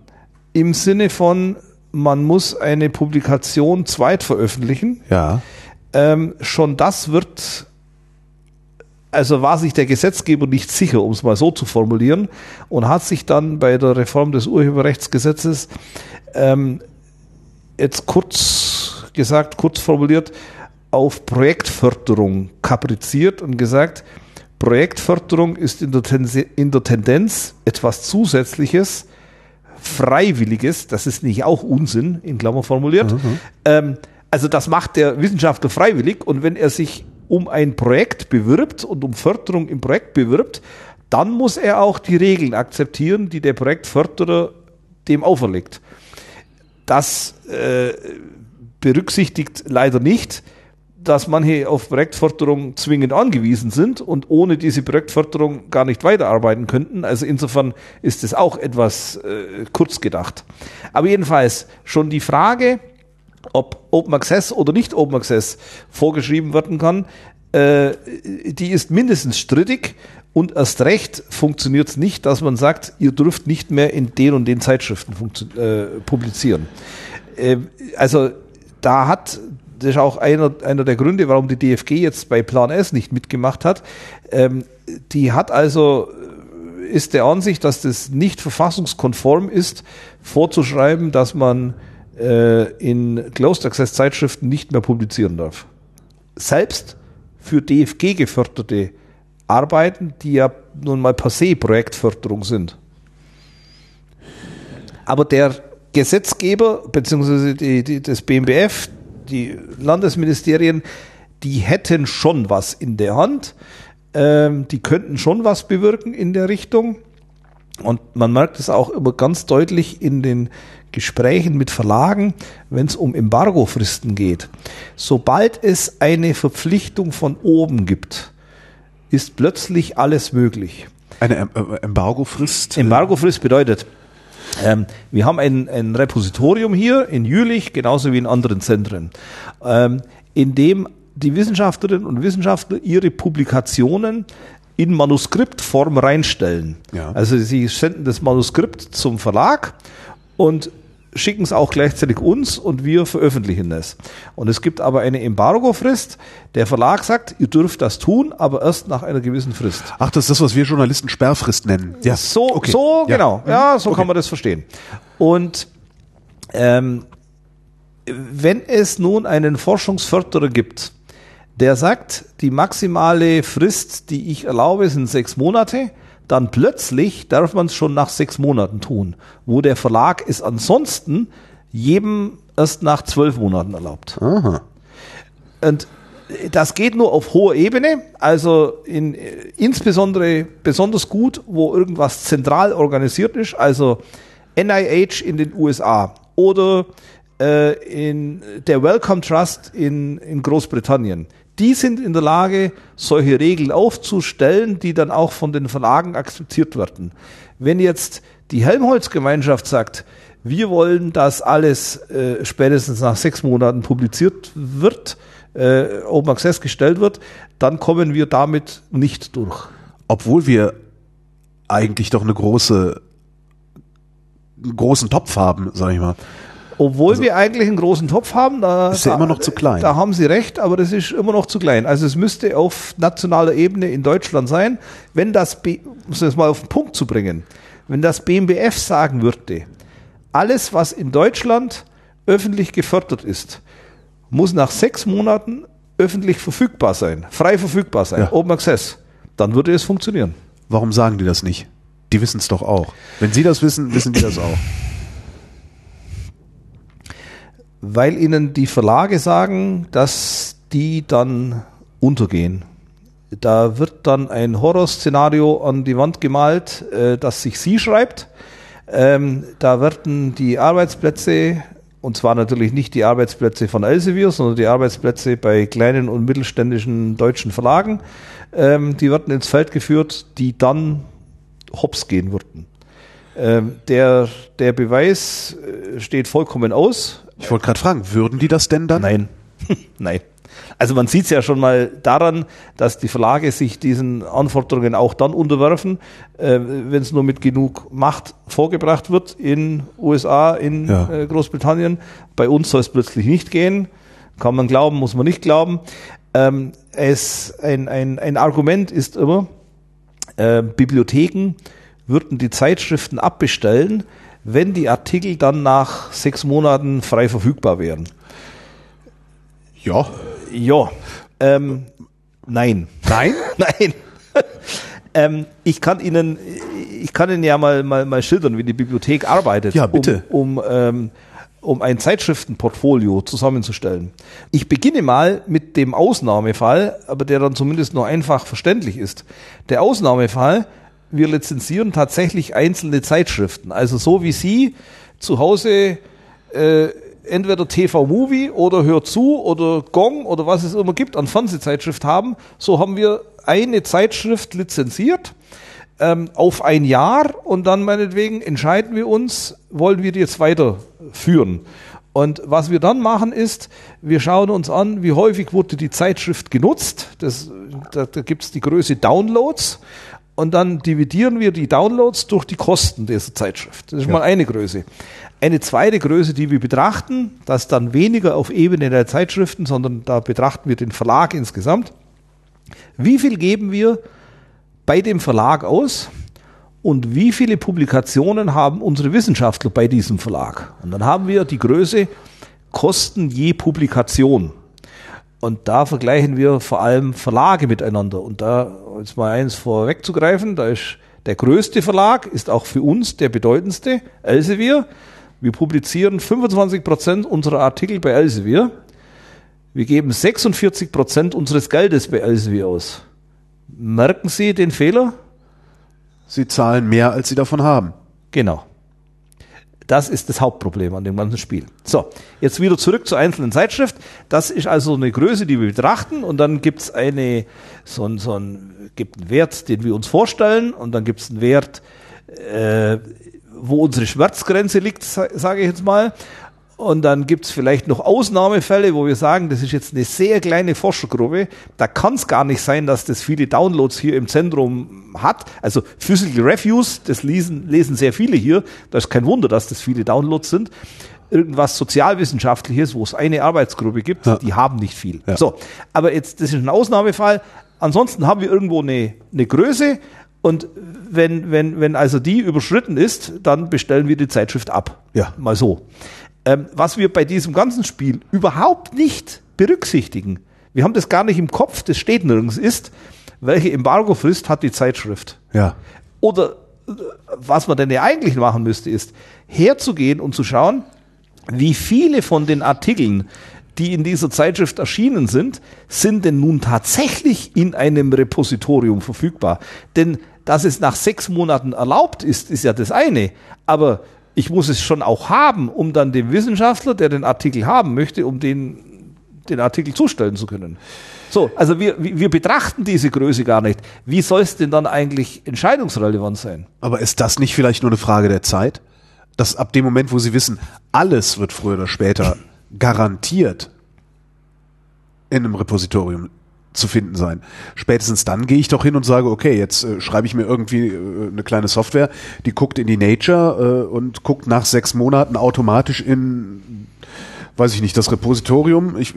S2: im Sinne von, man muss eine Publikation zweit veröffentlichen.
S1: Ja.
S2: Ähm, schon das wird, also war sich der Gesetzgeber nicht sicher, um es mal so zu formulieren, und hat sich dann bei der Reform des Urheberrechtsgesetzes ähm, jetzt kurz gesagt, kurz formuliert, auf Projektförderung kapriziert und gesagt, Projektförderung ist in der, Tense- in der Tendenz etwas Zusätzliches, Freiwilliges, das ist nicht auch Unsinn, in Klammer formuliert. Ähm, also das macht der Wissenschaftler freiwillig und wenn er sich um ein Projekt bewirbt und um Förderung im Projekt bewirbt, dann muss er auch die Regeln akzeptieren, die der Projektförderer dem auferlegt. Das äh, berücksichtigt leider nicht, dass manche auf Projektförderung zwingend angewiesen sind und ohne diese Projektförderung gar nicht weiterarbeiten könnten. Also insofern ist es auch etwas äh, kurz gedacht. Aber jedenfalls schon die Frage, ob Open Access oder nicht Open Access vorgeschrieben werden kann, äh, die ist mindestens strittig und erst recht funktioniert es nicht, dass man sagt, ihr dürft nicht mehr in den und den Zeitschriften äh, publizieren. Äh, also da hat, das ist auch einer, einer der Gründe, warum die DFG jetzt bei Plan S nicht mitgemacht hat. Ähm, die hat also ist der Ansicht, dass das nicht verfassungskonform ist, vorzuschreiben, dass man äh, in Closed Access Zeitschriften nicht mehr publizieren darf. Selbst für DFG geförderte Arbeiten, die ja nun mal per se Projektförderung sind. Aber der Gesetzgeber die, das BMBF, die Landesministerien, die hätten schon was in der Hand. Ähm, die könnten schon was bewirken in der Richtung. Und man merkt es auch immer ganz deutlich in den Gesprächen mit Verlagen, wenn es um Embargofristen geht. Sobald es eine Verpflichtung von oben gibt, ist plötzlich alles möglich.
S1: Eine em äh, Embargofrist.
S2: Embargofrist bedeutet, ähm, wir haben ein, ein Repositorium hier in Jülich, genauso wie in anderen Zentren, ähm, in dem die Wissenschaftlerinnen und Wissenschaftler ihre Publikationen in Manuskriptform reinstellen.
S1: Ja.
S2: Also sie senden das Manuskript zum Verlag und schicken es auch gleichzeitig uns und wir veröffentlichen es. Und es gibt aber eine Embargo-Frist. Der Verlag sagt, ihr dürft das tun, aber erst nach einer gewissen Frist.
S1: Ach, das ist das, was wir Journalisten Sperrfrist nennen. Ja,
S2: So,
S1: okay.
S2: so
S1: Ja.
S2: genau. Ja, so
S1: Okay.
S2: kann man das verstehen. Und ähm, wenn es nun einen Forschungsförderer gibt, der sagt, die maximale Frist, die ich erlaube, sind sechs Monate, dann plötzlich darf man es schon nach sechs Monaten tun, wo der Verlag es ansonsten jedem erst nach zwölf Monaten erlaubt.
S1: Aha.
S2: Und das geht nur auf hoher Ebene, also in, insbesondere besonders gut, wo irgendwas zentral organisiert ist, also NIH in den USA oder äh, in der Wellcome Trust in, in Großbritannien. Die sind in der Lage, solche Regeln aufzustellen, die dann auch von den Verlagen akzeptiert werden. Wenn jetzt die Helmholtz-Gemeinschaft sagt, wir wollen, dass alles äh, spätestens nach sechs Monaten publiziert wird, äh, Open Access gestellt wird, dann kommen wir damit nicht durch.
S1: Obwohl wir eigentlich doch eine große, einen großen Topf haben, sag ich mal.
S2: Obwohl wir eigentlich einen großen Topf haben, da,
S1: Also Ist ja immer noch zu klein.
S2: Da haben Sie recht, aber das ist immer noch zu klein. Also es müsste auf nationaler Ebene in Deutschland sein, wenn das, um es mal auf den Punkt zu bringen, wenn das BMBF sagen würde, alles, was in Deutschland öffentlich gefördert ist, muss nach sechs Monaten öffentlich verfügbar sein, frei verfügbar sein,
S1: Ja.
S2: Open Access, dann würde es funktionieren.
S1: Warum sagen die das nicht? Die wissen es doch auch. Wenn sie das wissen, wissen die das auch.
S2: Weil ihnen die Verlage sagen, dass die dann untergehen. Da wird dann ein Horrorszenario an die Wand gemalt, äh, das sich sie schreibt. Ähm, da werden die Arbeitsplätze, und zwar natürlich nicht die Arbeitsplätze von Elsevier, sondern die Arbeitsplätze bei kleinen und mittelständischen deutschen Verlagen, ähm, die werden ins Feld geführt, die dann hops gehen würden. Ähm, der, der Beweis äh, steht vollkommen aus.
S1: Ich wollte gerade fragen, würden die das denn dann?
S2: Nein. Nein. Also man sieht es ja schon mal daran, dass die Verlage sich diesen Anforderungen auch dann unterwerfen, äh, wenn es nur mit genug Macht vorgebracht wird in USA, in
S1: Ja.
S2: äh, Großbritannien. Bei uns soll es plötzlich nicht gehen. Kann man glauben, muss man nicht glauben. Ähm, es, ein, ein, ein Argument ist immer, äh, Bibliotheken würden die Zeitschriften abbestellen, wenn die Artikel dann nach sechs Monaten frei verfügbar wären.
S1: Ja.
S2: Ja, ähm, nein.
S1: Nein?
S2: Nein. ähm, ich kann Ihnen, ich kann Ihnen ja mal, mal, mal schildern, wie die Bibliothek arbeitet,
S1: Ja, bitte.
S2: um, um, ähm, um ein Zeitschriftenportfolio zusammenzustellen. Ich beginne mal mit dem Ausnahmefall, aber der dann zumindest nur einfach verständlich ist. Der Ausnahmefall, wir lizenzieren tatsächlich einzelne Zeitschriften. Also so wie Sie zu Hause äh, entweder TV-Movie oder Hör zu oder Gong oder was es immer gibt an Fernsehzeitschrift haben, so haben wir eine Zeitschrift lizenziert ähm, auf ein Jahr und dann meinetwegen entscheiden wir uns, wollen wir die jetzt weiterführen. Und was wir dann machen ist, wir schauen uns an, wie häufig wurde die Zeitschrift genutzt. Das, da da gibt es die Größe Downloads und dann dividieren wir die Downloads durch die Kosten dieser Zeitschrift. Das ist mal eine Größe. Eine zweite Größe, die wir betrachten, das dann weniger auf Ebene der Zeitschriften, sondern da betrachten wir den Verlag insgesamt. Wie viel geben wir bei dem Verlag aus und wie viele Publikationen haben unsere Wissenschaftler bei diesem Verlag? Und dann haben wir die Größe Kosten je Publikation. Und da vergleichen wir vor allem Verlage miteinander. Und da jetzt mal eins vorwegzugreifen, da ist der größte Verlag, ist auch für uns der bedeutendste, Elsevier. Wir publizieren 25 Prozent unserer Artikel bei Elsevier. Wir geben 46 Prozent unseres Geldes bei Elsevier aus. Merken Sie den Fehler?
S1: Sie zahlen mehr, als sie davon haben.
S2: Genau. Das ist das Hauptproblem an dem ganzen Spiel. So, jetzt wieder zurück zur einzelnen Zeitschrift. Das ist also eine Größe, die wir betrachten und dann gibt's eine, so ein, so ein, gibt einen Wert, den wir uns vorstellen und dann gibt's einen Wert, äh, wo unsere Schmerzgrenze liegt, sa- sage ich jetzt mal. Und dann gibt's vielleicht noch Ausnahmefälle, wo wir sagen, das ist jetzt eine sehr kleine Forschergruppe. Da kann es gar nicht sein, dass das viele Downloads hier im Zentrum hat. Also Physical Reviews, das lesen, lesen sehr viele hier. Da ist kein Wunder, dass das viele Downloads sind. Irgendwas Sozialwissenschaftliches, wo es eine Arbeitsgruppe gibt,
S1: Ja.
S2: die haben nicht viel.
S1: Ja.
S2: So, aber jetzt, das ist ein Ausnahmefall. Ansonsten haben wir irgendwo eine, eine Größe und wenn, wenn, wenn also die überschritten ist, dann bestellen wir die Zeitschrift ab.
S1: Ja.
S2: Mal so. Ähm, was wir bei diesem ganzen Spiel überhaupt nicht berücksichtigen, wir haben das gar nicht im Kopf, das steht nirgends, ist, welche Embargofrist hat die Zeitschrift?
S1: Ja.
S2: Oder äh, was man denn ja eigentlich machen müsste, ist herzugehen und zu schauen, wie viele von den Artikeln, die in dieser Zeitschrift erschienen sind, sind denn nun tatsächlich in einem Repositorium verfügbar. Denn dass es nach sechs Monaten erlaubt ist, ist ja das eine. Aber ich muss es schon auch haben, um dann dem Wissenschaftler, der den Artikel haben möchte, um den, den Artikel zustellen zu können. So, also wir, wir wir betrachten diese Größe gar nicht. Wie soll es denn dann eigentlich entscheidungsrelevant sein?
S1: Aber ist das nicht vielleicht nur eine Frage der Zeit? Dass ab dem Moment, wo Sie wissen, alles wird früher oder später garantiert in einem Repositorium zu finden sein. Spätestens dann gehe ich doch hin und sage, okay, jetzt äh, schreibe ich mir irgendwie äh, eine kleine Software, die guckt in die Nature äh, und guckt nach sechs Monaten automatisch in, weiß ich nicht, das Repositorium ich,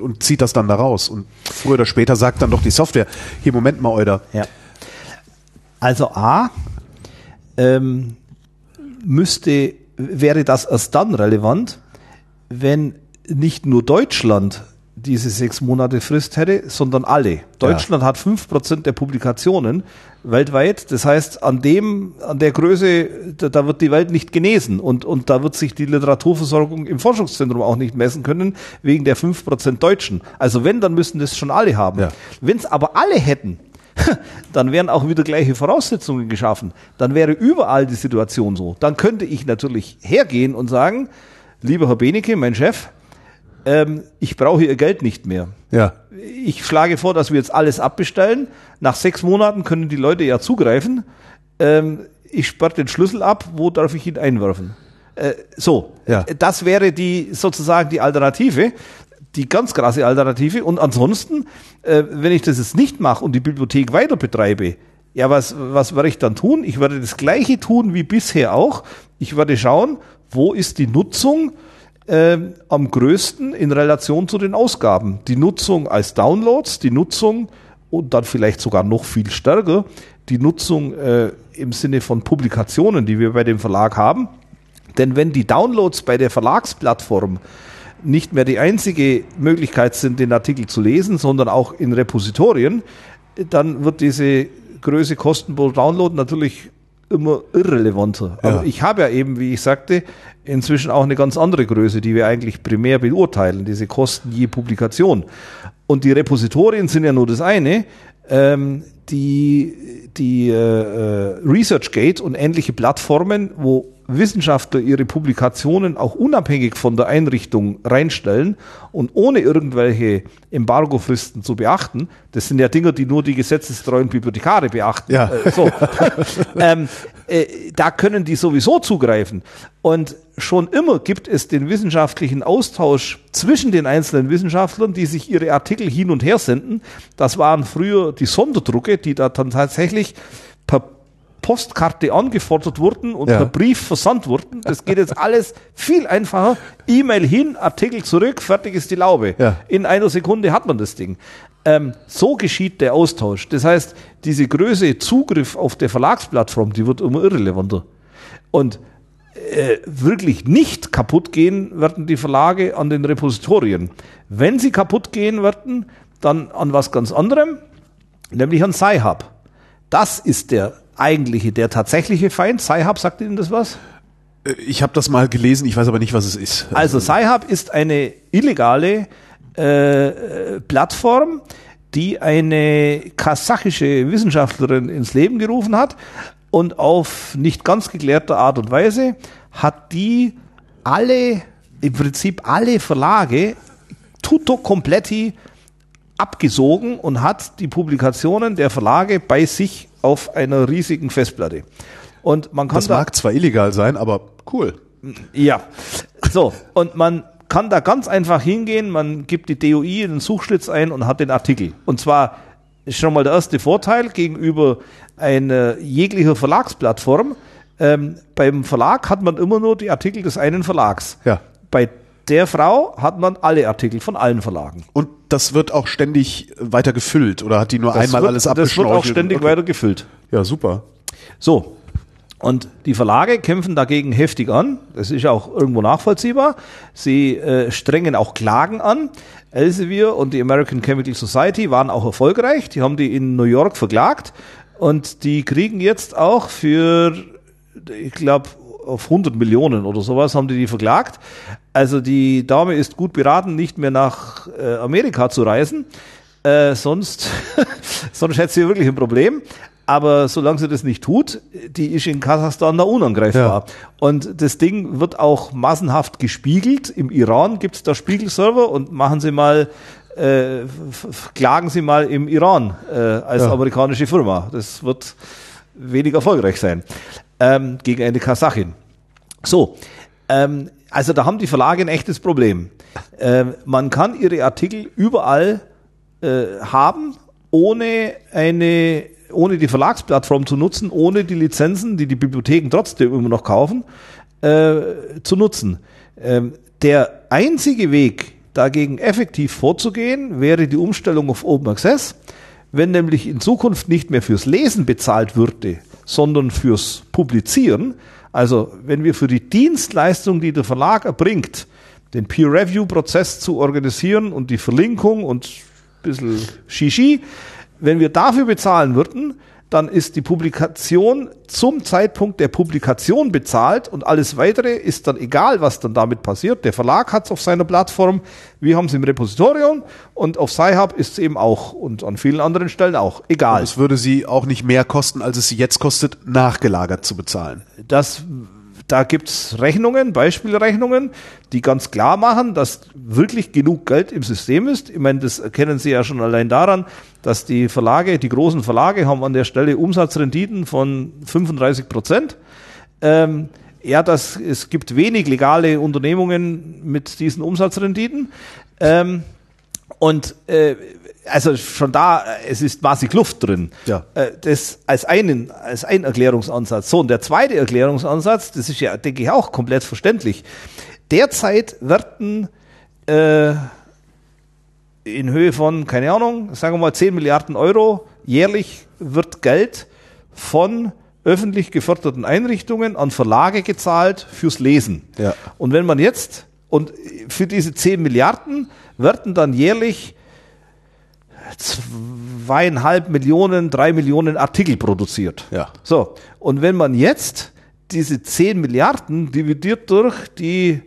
S1: und zieht das dann da raus. Und früher oder später sagt dann doch die Software, hier, Moment mal, Euder.
S2: Ja. Also A, ähm, müsste, wäre das erst dann relevant, wenn nicht nur Deutschland diese sechs Monate Frist hätte, sondern alle. Deutschland hat fünf Prozent der Publikationen weltweit. Das heißt, an dem, an der Größe, da, da wird die Welt nicht genesen und, und da wird sich die Literaturversorgung im Forschungszentrum auch nicht messen können, wegen der fünf Prozent Deutschen. Also wenn, dann müssen das schon alle haben.
S1: Ja.
S2: Wenn es aber alle hätten, dann wären auch wieder gleiche Voraussetzungen geschaffen. Dann wäre überall die Situation so. Dann könnte ich natürlich hergehen und sagen, lieber Herr Benecke, mein Chef, ähm, ich brauche Ihr Geld nicht mehr.
S1: Ja.
S2: Ich schlage vor, dass wir jetzt alles abbestellen. Nach sechs Monaten können die Leute ja zugreifen. Ähm, ich sperre den Schlüssel ab. Wo darf ich ihn einwerfen? Äh, so,
S1: Ja.
S2: das wäre die sozusagen die Alternative, die ganz krasse Alternative. Und ansonsten, äh, wenn ich das jetzt nicht mache und die Bibliothek weiter betreibe, ja, was, was werde ich dann tun? Ich werde das Gleiche tun wie bisher auch. Ich werde schauen, wo ist die Nutzung ähm, am größten in Relation zu den Ausgaben. Die Nutzung als Downloads, die Nutzung und dann vielleicht sogar noch viel stärker, die Nutzung äh, im Sinne von Publikationen, die wir bei dem Verlag haben. Denn wenn die Downloads bei der Verlagsplattform nicht mehr die einzige Möglichkeit sind, den Artikel zu lesen, sondern auch in Repositorien, dann wird diese Größe Kosten pro Download natürlich immer irrelevanter.
S1: Ja.
S2: Aber ich habe ja eben, wie ich sagte, inzwischen auch eine ganz andere Größe, die wir eigentlich primär beurteilen, diese Kosten je Publikation. Und die Repositorien sind ja nur das eine. Ähm, die die äh, äh, ResearchGate und ähnliche Plattformen, wo Wissenschaftler ihre Publikationen auch unabhängig von der Einrichtung reinstellen und ohne irgendwelche Embargofristen zu beachten. Das sind ja Dinge, die nur die gesetzestreuen Bibliothekare beachten.
S1: Ja.
S2: Äh, so. ähm, äh, da können die sowieso zugreifen. Und schon immer gibt es den wissenschaftlichen Austausch zwischen den einzelnen Wissenschaftlern, die sich ihre Artikel hin und her senden. Das waren früher die Sonderdrucke, die da dann tatsächlich per Postkarte angefordert wurden und
S1: Ja.
S2: per Brief versandt wurden. Das geht jetzt alles viel einfacher. E-Mail hin, Artikel zurück, fertig ist die Laube.
S1: Ja.
S2: In einer Sekunde hat man das Ding. Ähm, so geschieht der Austausch. Das heißt, diese Größe Zugriff auf der Verlagsplattform, die wird immer irrelevanter. Und äh, wirklich nicht kaputt gehen werden die Verlage an den Repositorien. Wenn sie kaputt gehen werden, dann an was ganz anderem, nämlich an Sci-Hub. Das ist der eigentliche, der tatsächliche Feind. Sci-Hub, sagt Ihnen das was?
S1: Äh, Ich habe das mal gelesen, ich weiß aber nicht, was es ist.
S2: Also Sci-Hub ist eine illegale äh, Plattform, die eine kasachische Wissenschaftlerin ins Leben gerufen hat und auf nicht ganz geklärte Art und Weise hat die alle, im Prinzip alle Verlage tutto completi abgesogen und hat die Publikationen der Verlage bei sich auf einer riesigen Festplatte. Und man kann
S1: das
S2: da,
S1: mag zwar illegal sein, aber cool.
S2: ja. So, und man kann da ganz einfach hingehen, man gibt die DOI in den Suchschlitz ein und hat den Artikel. Und zwar ist schon mal der erste Vorteil gegenüber einer jeglicher Verlagsplattform. Ähm, beim Verlag hat man immer nur die Artikel des einen Verlags.
S1: Ja.
S2: Bei der Frau hat man alle Artikel von allen Verlagen.
S1: Und das wird auch ständig weiter gefüllt oder hat die nur
S2: Das
S1: einmal
S2: wird,
S1: alles
S2: Das wird
S1: abgeschnorchelt?
S2: auch ständig
S1: Okay.
S2: weiter gefüllt.
S1: Ja, super.
S2: So. Und die Verlage kämpfen dagegen heftig an. Das ist auch irgendwo nachvollziehbar. Sie äh, strengen auch Klagen an. Elsevier und die American Chemical Society waren auch erfolgreich. Die haben die in New York verklagt. Und die kriegen jetzt auch für, ich glaube, auf 100 Millionen oder sowas haben die die verklagt. Also die Dame ist gut beraten, nicht mehr nach äh, Amerika zu reisen. Äh, sonst, sonst hätte sie wirklich ein Problem. Aber solange sie das nicht tut, die ist in Kasachstan da unangreifbar. Und das Ding wird auch massenhaft gespiegelt. Im Iran gibt es da Spiegelserver und machen sie mal, äh, klagen sie mal im Iran äh, als
S1: Ja.
S2: amerikanische Firma. Das wird wenig erfolgreich sein. Ähm, gegen eine Kasachin. So, ähm, also da haben die Verlage ein echtes Problem. Ähm, man kann ihre Artikel überall äh, haben, ohne eine, ohne die Verlagsplattform zu nutzen, ohne die Lizenzen, die die Bibliotheken trotzdem immer noch kaufen, äh, zu nutzen. Ähm, der einzige Weg, dagegen effektiv vorzugehen, wäre die Umstellung auf Open Access. Wenn nämlich in Zukunft nicht mehr fürs Lesen bezahlt würde, sondern fürs Publizieren, also wenn wir für die Dienstleistung, die der Verlag erbringt, den Peer-Review-Prozess zu organisieren und die Verlinkung und ein bisschen Shishi, wenn wir dafür bezahlen würden, dann ist die Publikation zum Zeitpunkt der Publikation bezahlt und alles weitere ist dann egal, was dann damit passiert. Der Verlag hat es auf seiner Plattform, wir haben es im Repositorium und auf Sci-Hub ist es eben auch und an vielen anderen Stellen auch. Egal.
S1: Es würde sie auch nicht mehr kosten, als es sie jetzt kostet, nachgelagert zu bezahlen.
S2: das, da gibt's Rechnungen, Beispielrechnungen, die ganz klar machen, dass wirklich genug Geld im System ist. Ich meine, das erkennen Sie ja schon allein daran, dass die Verlage, die großen Verlage haben an der Stelle Umsatzrenditen von 35 Prozent. Ähm, ja, das, es gibt wenig legale Unternehmungen mit diesen Umsatzrenditen. Ähm, und äh, also schon da, äh, es ist massig Luft drin.
S1: Ja.
S2: Äh, das als einen, als ein Erklärungsansatz. So, und der zweite Erklärungsansatz, das ist ja, denke ich, auch komplett verständlich. Derzeit werden äh, in Höhe von, keine Ahnung, sagen wir mal 10 Milliarden Euro jährlich wird Geld von öffentlich geförderten Einrichtungen an Verlage gezahlt fürs Lesen.
S1: Ja.
S2: Und wenn man jetzt, und für diese 10 Milliarden werden dann jährlich zweieinhalb Millionen, drei Millionen Artikel produziert.
S1: Ja.
S2: So, und wenn man jetzt diese 10 Milliarden dividiert durch die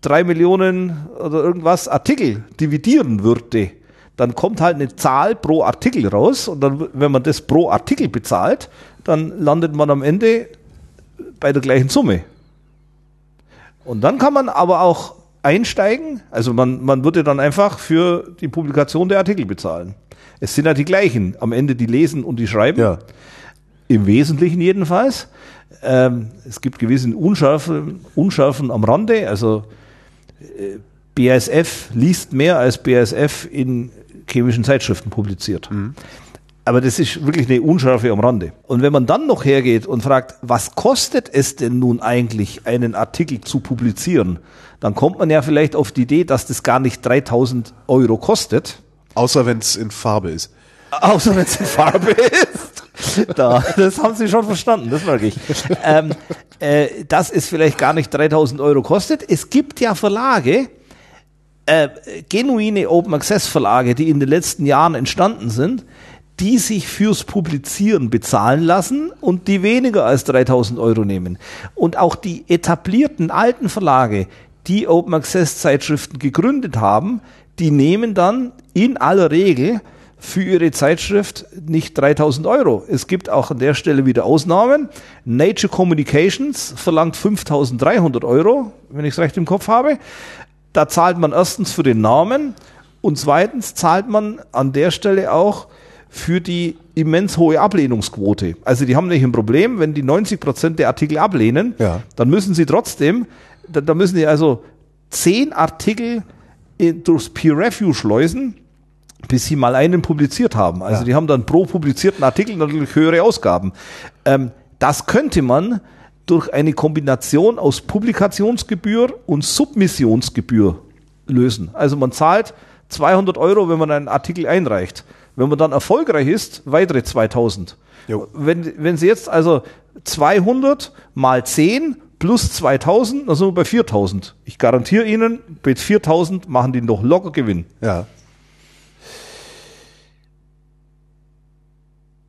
S2: drei Millionen oder irgendwas Artikel dividieren würde, dann kommt halt eine Zahl pro Artikel raus und dann, wenn man das pro Artikel bezahlt, dann landet man am Ende bei der gleichen Summe. Und dann kann man aber auch einsteigen, also man, man würde dann einfach für die Publikation der Artikel bezahlen. Es sind ja die gleichen, am Ende die lesen und die schreiben.
S1: Ja.
S2: Im Wesentlichen jedenfalls. Ähm, es gibt gewisse Unschärfen, Unschärfen am Rande. Also äh, BASF liest mehr als BASF in chemischen Zeitschriften publiziert. Aber das ist wirklich eine Unschärfe am Rande. Und wenn man dann noch hergeht und fragt, was kostet es denn nun eigentlich, einen Artikel zu publizieren, dann kommt man ja vielleicht auf die Idee, dass das gar nicht 3000 Euro kostet,
S1: Außer wenn es in Farbe ist.
S2: Außer wenn es in Farbe ist. Da, das haben Sie schon verstanden, das merke ich. Ähm, äh, dass es vielleicht gar nicht 3000 Euro kostet. Es gibt ja Verlage, äh, genuine Open Access Verlage, die in den letzten Jahren entstanden sind, die sich fürs Publizieren bezahlen lassen und die weniger als 3000 Euro nehmen. Und auch die etablierten alten Verlage, die Open Access Zeitschriften gegründet haben, die nehmen dann in aller Regel für ihre Zeitschrift nicht 3000 Euro. Es gibt auch an der Stelle wieder Ausnahmen. Nature Communications verlangt 5300 Euro, wenn ich es recht im Kopf habe. Da zahlt man erstens für den Namen und zweitens zahlt man an der Stelle auch für die immens hohe Ablehnungsquote. Also die haben nicht ein Problem, wenn die 90 Prozent der Artikel ablehnen,
S1: Ja.
S2: dann müssen sie trotzdem, da, da müssen die also zehn Artikel in, durchs Peer Review schleusen, bis sie mal einen publiziert haben. Also
S1: Ja.
S2: die haben dann pro publizierten Artikel natürlich höhere Ausgaben. Ähm, das könnte man durch eine Kombination aus Publikationsgebühr und Submissionsgebühr lösen. Also man zahlt 200 Euro, wenn man einen Artikel einreicht. Wenn man dann erfolgreich ist, weitere 2000.
S1: Jo.
S2: Wenn, wenn Sie jetzt also 200 mal 10 plus 2000, dann sind wir bei 4000. Ich garantiere Ihnen, mit 4000 machen die noch locker Gewinn.
S1: Ja.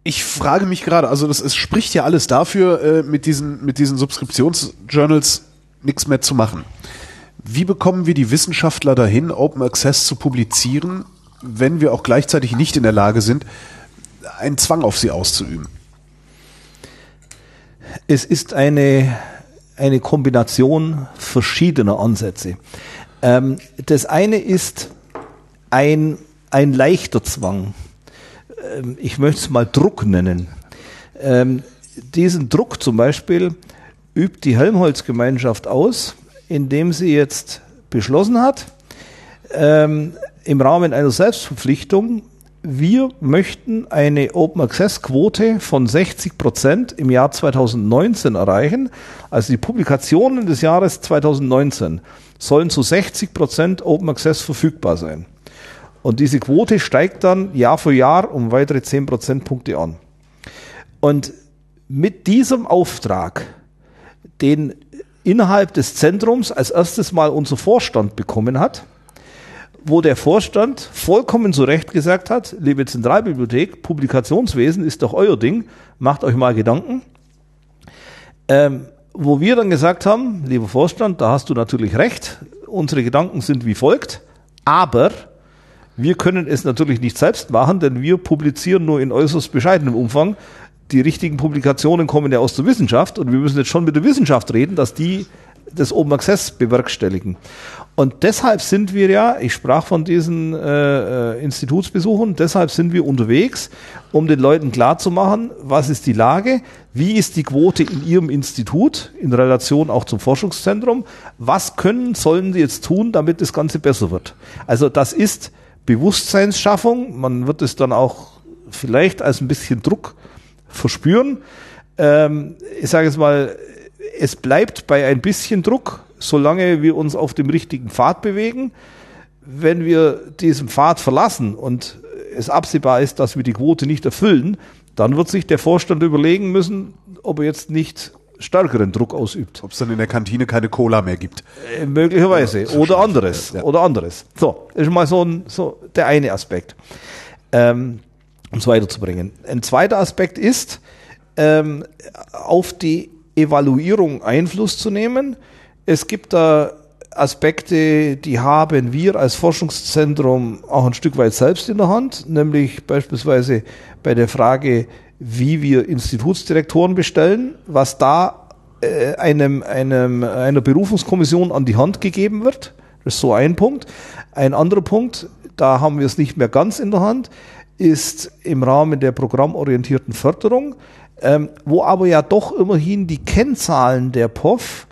S1: Ich frage mich gerade, also das, es spricht ja alles dafür, äh, mit diesen, mit diesen Subskriptionsjournals nichts mehr zu machen. Wie bekommen wir die Wissenschaftler dahin, Open Access zu publizieren, wenn wir auch gleichzeitig nicht in der Lage sind, einen Zwang auf sie auszuüben?
S2: Es ist eine, eine Kombination verschiedener Ansätze. Ähm, das eine ist ein, ein leichter Zwang. Ähm, ich möchte es mal Druck nennen. Ähm, diesen Druck zum Beispiel übt die Helmholtz-Gemeinschaft aus, indem sie jetzt beschlossen hat, ähm, im Rahmen einer Selbstverpflichtung, wir möchten eine Open Access Quote von 60 Prozent im Jahr 2019 erreichen. Also die Publikationen des Jahres 2019 sollen zu 60 Prozent Open Access verfügbar sein. Und diese Quote steigt dann Jahr für Jahr um weitere 10 Prozentpunkte an. Und mit diesem Auftrag, den innerhalb des Zentrums als erstes Mal unser Vorstand bekommen hat, wo der Vorstand vollkommen zu Recht gesagt hat, liebe Zentralbibliothek, Publikationswesen ist doch euer Ding, macht euch mal Gedanken. Ähm, wo wir dann gesagt haben, lieber Vorstand, da hast du natürlich recht, unsere Gedanken sind wie folgt, aber wir können es natürlich nicht selbst machen, denn wir publizieren nur in äußerst bescheidenem Umfang. Die richtigen Publikationen kommen ja aus der Wissenschaft und wir müssen jetzt schon mit der Wissenschaft reden, dass die das Open Access bewerkstelligen. Und deshalb sind wir ja, ich sprach von diesen äh, äh, Institutsbesuchen, deshalb sind wir unterwegs, um den Leuten klarzumachen, was ist die Lage, wie ist die Quote in ihrem Institut in Relation auch zum Forschungszentrum, was können, sollen sie jetzt tun, damit das Ganze besser wird. Also das ist Bewusstseinsschaffung, man wird es dann auch vielleicht als ein bisschen Druck verspüren. Ähm, ich sage jetzt mal, es bleibt bei ein bisschen Druck, solange wir uns auf dem richtigen Pfad bewegen. Wenn wir diesen Pfad verlassen und es absehbar ist, dass wir die Quote nicht erfüllen, dann wird sich der Vorstand überlegen müssen, ob er jetzt nicht stärkeren Druck ausübt.
S1: Ob es dann in der Kantine keine Cola mehr gibt.
S2: Äh, möglicherweise.
S1: Ja, so
S2: oder anderes.
S1: ja.
S2: Oder anderes. So, ist mal so, ein, so der eine Aspekt. Ähm, um es weiterzubringen. Ein zweiter Aspekt ist, ähm, auf die Evaluierung Einfluss zu nehmen. Es gibt da Aspekte, die haben wir als Forschungszentrum auch ein Stück weit selbst in der Hand, nämlich beispielsweise bei der Frage, wie wir Institutsdirektoren bestellen, was da äh, einem, einem, einer Berufungskommission an die Hand gegeben wird. Das ist so ein Punkt. Ein anderer Punkt, da haben wir es nicht mehr ganz in der Hand, ist im Rahmen der programmorientierten Förderung, ähm, wo aber ja doch immerhin die Kennzahlen der POF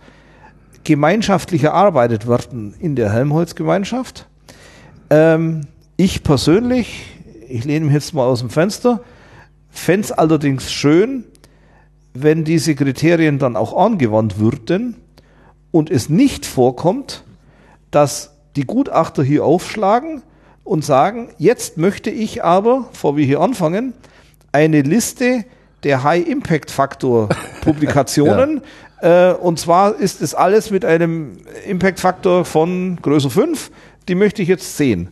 S2: gemeinschaftlich erarbeitet werden in der Helmholtz-Gemeinschaft. Ähm, ich persönlich, ich lehne mich jetzt mal aus dem Fenster, fände es allerdings schön, wenn diese Kriterien dann auch angewandt würden und es nicht vorkommt, dass die Gutachter hier aufschlagen und sagen, jetzt möchte ich aber, bevor wir hier anfangen, eine Liste der High-Impact-Faktor-Publikationen. äh, und zwar ist es alles mit einem Impact-Faktor von Größe 5. Die möchte ich jetzt sehen.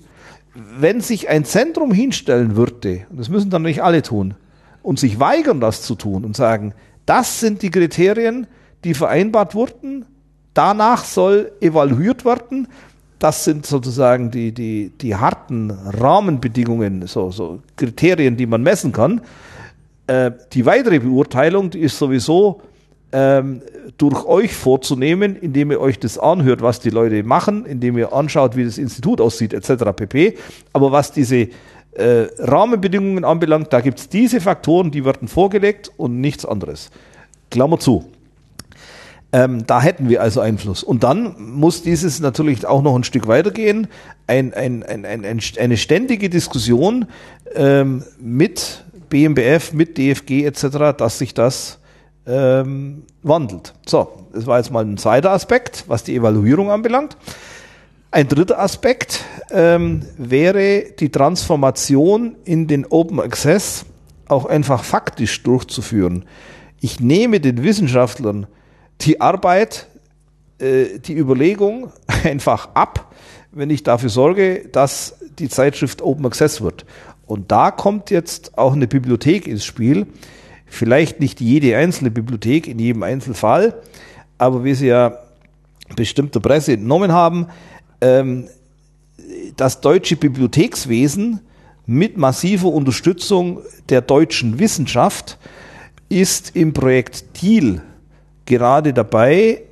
S2: Wenn sich ein Zentrum hinstellen würde, und das müssen dann nicht alle tun, und sich weigern, das zu tun und sagen, das sind die Kriterien, die vereinbart wurden, danach soll evaluiert werden, das sind sozusagen die, die, die harten Rahmenbedingungen, so, so Kriterien, die man messen kann. Äh, die weitere Beurteilung, die ist sowieso ähm, durch euch vorzunehmen, indem ihr euch das anhört, was die Leute machen, indem ihr anschaut, wie das Institut aussieht, etc. pp. Aber was diese äh, Rahmenbedingungen anbelangt, da gibt es diese Faktoren, die werden vorgelegt und nichts anderes. Klammer zu. Ähm, da hätten wir also Einfluss. Und dann muss dieses natürlich auch noch ein Stück weitergehen. Ein, ein, ein, ein, eine ständige Diskussion ähm, mit BMBF, mit DFG etc., dass sich das ähm, wandelt. So, das war jetzt mal ein zweiter Aspekt, was die Evaluierung anbelangt. Ein dritter Aspekt ähm, wäre die Transformation in den Open Access auch einfach faktisch durchzuführen. Ich nehme den Wissenschaftlern die Arbeit, äh, die Überlegung einfach ab, wenn ich dafür sorge, dass die Zeitschrift Open Access wird. Und da kommt jetzt auch eine Bibliothek ins Spiel. Vielleicht nicht jede einzelne Bibliothek in jedem Einzelfall, aber wie Sie ja bestimmter Presse entnommen haben, ähm, das deutsche Bibliothekswesen mit massiver Unterstützung der deutschen Wissenschaft ist im Projekt Thiel gerade dabei,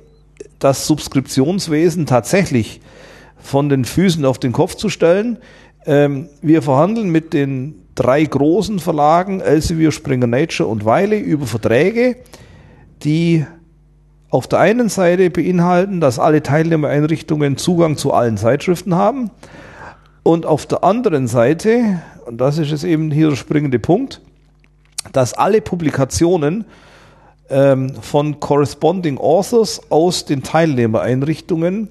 S2: das Subskriptionswesen tatsächlich von den Füßen auf den Kopf zu stellen. Ähm, wir verhandeln mit den drei großen Verlagen, Elsevier, Springer Nature und Wiley, über Verträge, die auf der einen Seite beinhalten, dass alle Teilnehmereinrichtungen Zugang zu allen Zeitschriften haben und auf der anderen Seite, und das ist jetzt eben hier der springende Punkt, dass alle Publikationen ähm, von Corresponding Authors aus den Teilnehmereinrichtungen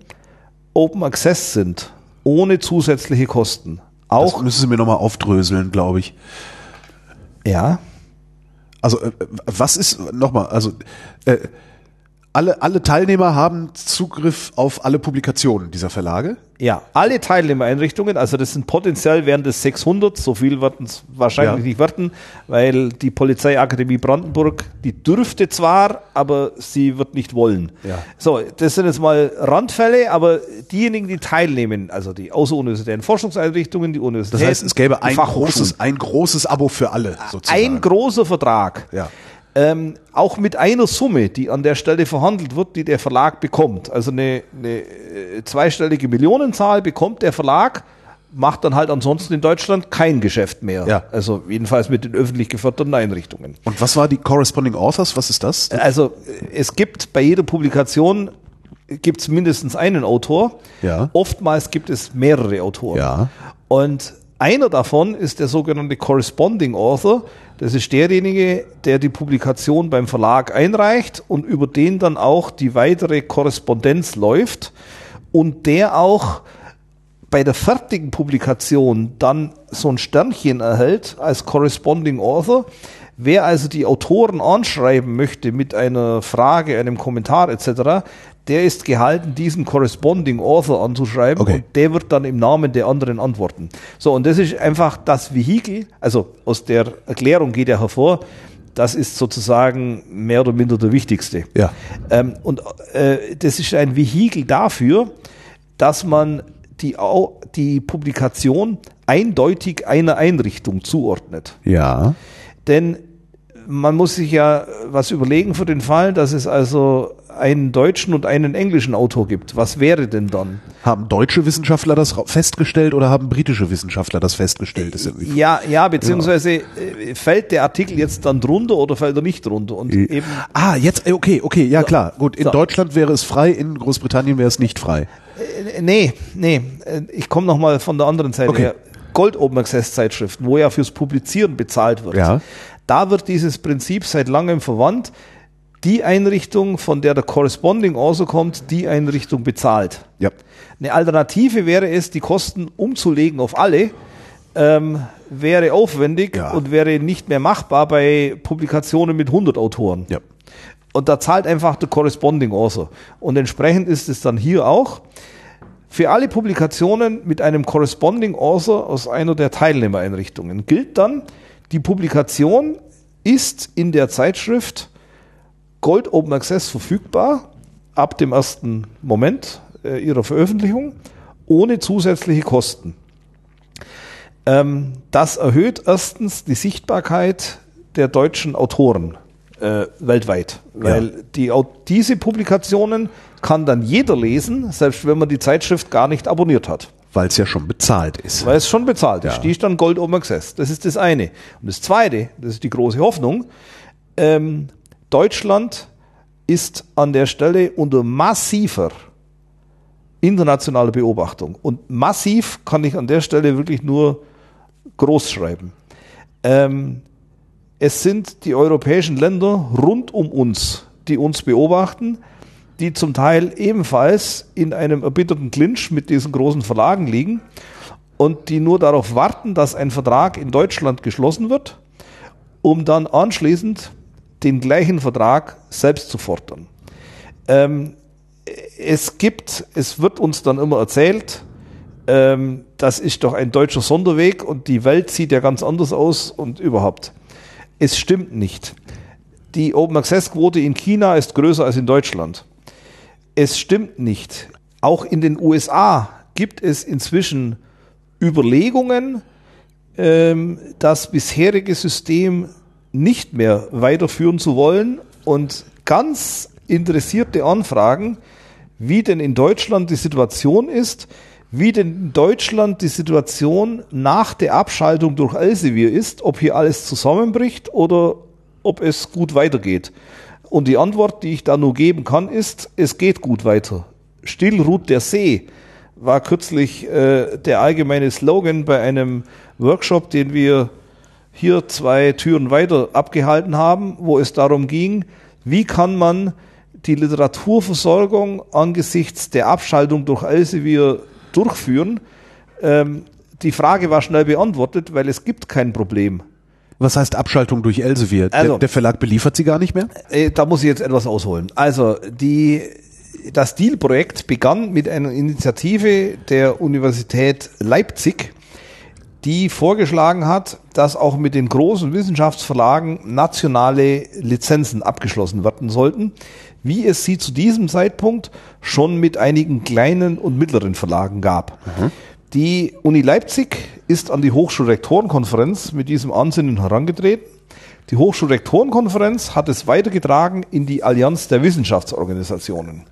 S2: Open Access sind, ohne zusätzliche Kosten.
S1: Auch das müssen Sie mir nochmal aufdröseln, glaube ich.
S2: Ja.
S1: Also, äh, was ist, nochmal, also, äh, alle, alle Teilnehmer haben Zugriff auf alle Publikationen dieser Verlage?
S2: Ja, alle Teilnehmereinrichtungen, also das sind potenziell wären das 600, so viel werden es wahrscheinlich ja. nicht werden, weil die Polizeiakademie Brandenburg, die dürfte zwar, aber sie wird nicht wollen.
S1: Ja.
S2: So, das sind jetzt mal Randfälle, aber diejenigen, die teilnehmen, also die außeruniversitären Forschungseinrichtungen, die Universitäten.
S1: Das heißt, es gäbe ein großes, ein großes Abo für alle,
S2: sozusagen. Ein großer Vertrag.
S1: Ja
S2: ähm, auch mit einer Summe, die an der Stelle verhandelt wird, die der Verlag bekommt. Also eine, eine äh, zweistellige Millionenzahl bekommt der Verlag, macht dann halt ansonsten in Deutschland kein Geschäft mehr.
S1: Ja.
S2: Also jedenfalls mit den öffentlich geförderten Einrichtungen.
S1: Und was war die Corresponding Authors? Was ist das?
S2: Also es gibt bei jeder Publikation gibt es mindestens einen Autor.
S1: Ja.
S2: Oftmals gibt es mehrere Autoren.
S1: Ja.
S2: Und einer davon ist der sogenannte Corresponding Author. Das ist derjenige, der die Publikation beim Verlag einreicht und über den dann auch die weitere Korrespondenz läuft und der auch bei der fertigen Publikation dann so ein Sternchen erhält als Corresponding Author. Wer also die Autoren anschreiben möchte mit einer Frage, einem Kommentar etc., der ist gehalten, diesen Corresponding Author anzuschreiben
S1: okay.
S2: und der wird dann im Namen der anderen antworten. So, und das ist einfach das Vehikel, also aus der Erklärung geht ja hervor, das ist sozusagen mehr oder minder der wichtigste.
S1: Ja.
S2: Ähm, und äh, das ist ein Vehikel dafür, dass man die, die Publikation eindeutig einer Einrichtung zuordnet.
S1: Ja.
S2: Denn man muss sich ja was überlegen für den Fall, dass es also einen deutschen und einen englischen Autor gibt. Was wäre denn dann?
S1: Haben deutsche Wissenschaftler das festgestellt oder haben britische Wissenschaftler das festgestellt? Das
S2: ja, ja, beziehungsweise ja. Äh, fällt der Artikel jetzt dann drunter oder fällt er nicht drunter? Und
S1: äh, eben ah, jetzt, äh, okay, okay, ja klar. Gut, in so. Deutschland wäre es frei, in Großbritannien wäre es nicht frei.
S2: Nee, nee, ich komme nochmal von der anderen Seite
S1: okay.
S2: her. Gold Open Access Zeitschriften, wo ja fürs Publizieren bezahlt wird.
S1: Ja.
S2: Da wird dieses Prinzip seit langem verwandt die Einrichtung, von der der Corresponding also kommt, die Einrichtung bezahlt.
S1: Ja.
S2: Eine Alternative wäre es, die Kosten umzulegen auf alle, ähm, wäre aufwendig
S1: ja.
S2: und wäre nicht mehr machbar bei Publikationen mit 100 Autoren.
S1: Ja.
S2: Und da zahlt einfach der Corresponding Author. Und entsprechend ist es dann hier auch. Für alle Publikationen mit einem Corresponding Author aus einer der Teilnehmereinrichtungen gilt dann, die Publikation ist in der Zeitschrift Gold Open Access verfügbar ab dem ersten Moment äh, ihrer Veröffentlichung ohne zusätzliche Kosten. Ähm, das erhöht erstens die Sichtbarkeit der deutschen Autoren äh, weltweit, weil ja. die, diese Publikationen kann dann jeder lesen, selbst wenn man die Zeitschrift gar nicht abonniert hat.
S1: Weil es ja schon bezahlt ist.
S2: Weil es schon bezahlt ist. Ja. Die ist dann Gold Open Access. Das ist das eine. Und das zweite, das ist die große Hoffnung, ähm, Deutschland ist an der Stelle unter massiver internationaler Beobachtung. Und massiv kann ich an der Stelle wirklich nur groß schreiben. Ähm, es sind die europäischen Länder rund um uns, die uns beobachten, die zum Teil ebenfalls in einem erbitterten Clinch mit diesen großen Verlagen liegen und die nur darauf warten, dass ein Vertrag in Deutschland geschlossen wird, um dann anschließend den gleichen Vertrag selbst zu fordern. Ähm, es gibt, es wird uns dann immer erzählt, ähm, das ist doch ein deutscher Sonderweg und die Welt sieht ja ganz anders aus und überhaupt. Es stimmt nicht. Die Open Access Quote in China ist größer als in Deutschland. Es stimmt nicht. Auch in den USA gibt es inzwischen Überlegungen, ähm, das bisherige System nicht mehr weiterführen zu wollen und ganz interessierte Anfragen, wie denn in Deutschland die Situation ist, wie denn in Deutschland die Situation nach der Abschaltung durch Elsevier ist, ob hier alles zusammenbricht oder ob es gut weitergeht. Und die Antwort, die ich da nur geben kann, ist, es geht gut weiter. Still ruht der See war kürzlich äh, der allgemeine Slogan bei einem Workshop, den wir hier zwei Türen weiter abgehalten haben, wo es darum ging, wie kann man die Literaturversorgung angesichts der Abschaltung durch Elsevier durchführen. Ähm, die Frage war schnell beantwortet, weil es gibt kein Problem.
S1: Was heißt Abschaltung durch Elsevier?
S2: Also,
S1: der, der Verlag beliefert sie gar nicht mehr?
S2: Äh, da muss ich jetzt etwas ausholen. Also die, das Deal-Projekt begann mit einer Initiative der Universität Leipzig, die vorgeschlagen hat, dass auch mit den großen Wissenschaftsverlagen nationale Lizenzen abgeschlossen werden sollten, wie es sie zu diesem Zeitpunkt schon mit einigen kleinen und mittleren Verlagen gab. Mhm. Die Uni Leipzig ist an die Hochschulrektorenkonferenz mit diesem Ansinnen herangetreten. Die Hochschulrektorenkonferenz hat es weitergetragen in die Allianz der Wissenschaftsorganisationen.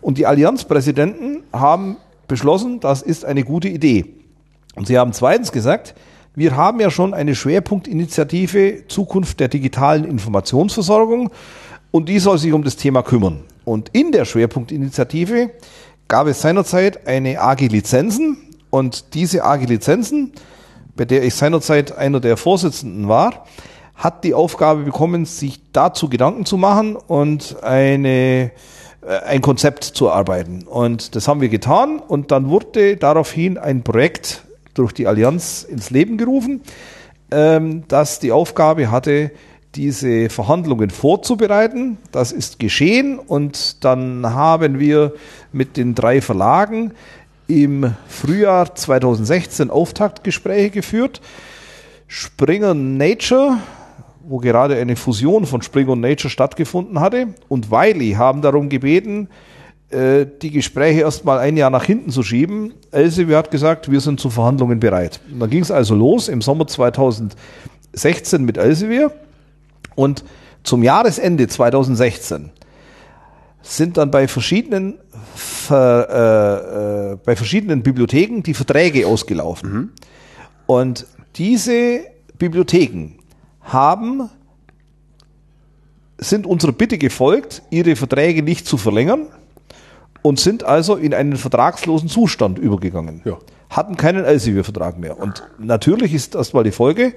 S2: Und die Allianzpräsidenten haben beschlossen, das ist eine gute Idee. Und sie haben zweitens gesagt, wir haben ja schon eine Schwerpunktinitiative Zukunft der digitalen Informationsversorgung und die soll sich um das Thema kümmern. Und in der Schwerpunktinitiative gab es seinerzeit eine AG Lizenzen und diese AG Lizenzen, bei der ich seinerzeit einer der Vorsitzenden war, hat die Aufgabe bekommen, sich dazu Gedanken zu machen und eine, äh, ein Konzept zu erarbeiten. Und das haben wir getan und dann wurde daraufhin ein Projekt durch die Allianz ins Leben gerufen, ähm, das die Aufgabe hatte, diese Verhandlungen vorzubereiten. Das ist geschehen und dann haben wir mit den drei Verlagen im Frühjahr 2016 Auftaktgespräche geführt. Springer Nature, wo gerade eine Fusion von Springer und Nature stattgefunden hatte, und Wiley haben darum gebeten, äh, die Gespräche erstmal ein Jahr nach hinten zu schieben. Elsevier hat gesagt, wir sind zu Verhandlungen bereit. Und dann ging es also los im Sommer 2016 mit Elsevier und zum Jahresende 2016 sind dann bei verschiedenen Ver, äh, äh, bei verschiedenen Bibliotheken die Verträge ausgelaufen. Mhm. Und diese Bibliotheken haben sind unserer Bitte gefolgt, ihre Verträge nicht zu verlängern, und sind also in einen vertragslosen Zustand übergegangen. Ja. Hatten keinen Elsevier-Vertrag mehr. Und natürlich ist erstmal die Folge,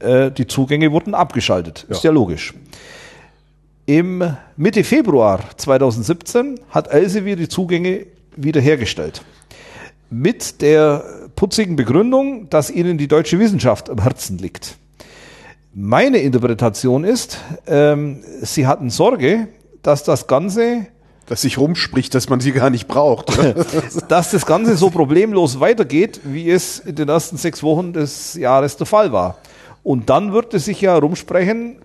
S2: äh, die Zugänge wurden abgeschaltet. Ja. Ist ja logisch. Im Mitte Februar 2017 hat Elsevier die Zugänge wiederhergestellt. Mit der putzigen Begründung, dass ihnen die deutsche Wissenschaft am Herzen liegt. Meine Interpretation ist, ähm, sie hatten Sorge, dass das Ganze
S1: dass sich rumspricht, dass man sie gar nicht braucht.
S2: dass das Ganze so problemlos weitergeht, wie es in den ersten sechs Wochen des Jahres der Fall war. Und dann wird es sich ja rumsprechen,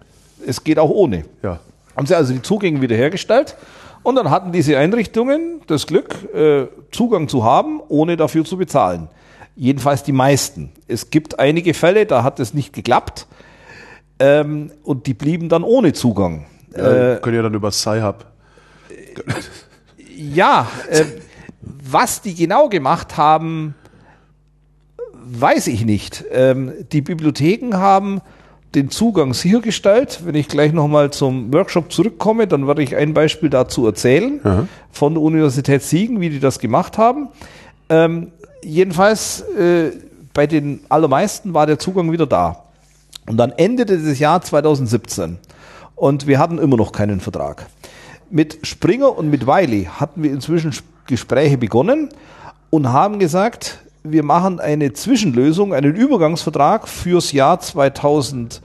S2: es geht auch ohne. Ja. Haben sie also die Zugänge wiederhergestellt und dann hatten diese Einrichtungen das Glück, äh, Zugang zu haben, ohne dafür zu bezahlen. Jedenfalls die meisten. Es gibt einige Fälle, da hat es nicht geklappt ähm, und die blieben dann ohne Zugang.
S1: Ja, äh, können ja dann über Sci-Hub
S2: ja, äh, was die genau gemacht haben, weiß ich nicht. Ähm, die Bibliotheken haben den Zugang sichergestellt. Wenn ich gleich nochmal zum Workshop zurückkomme, dann werde ich ein Beispiel dazu erzählen
S1: Aha.
S2: von der Universität Siegen, wie die das gemacht haben. Ähm, jedenfalls, äh, bei den allermeisten war der Zugang wieder da. Und dann endete das Jahr 2017 und wir hatten immer noch keinen Vertrag. Mit Springer und mit Wiley hatten wir inzwischen Gespräche begonnen und haben gesagt, wir machen eine Zwischenlösung, einen Übergangsvertrag fürs Jahr 2018.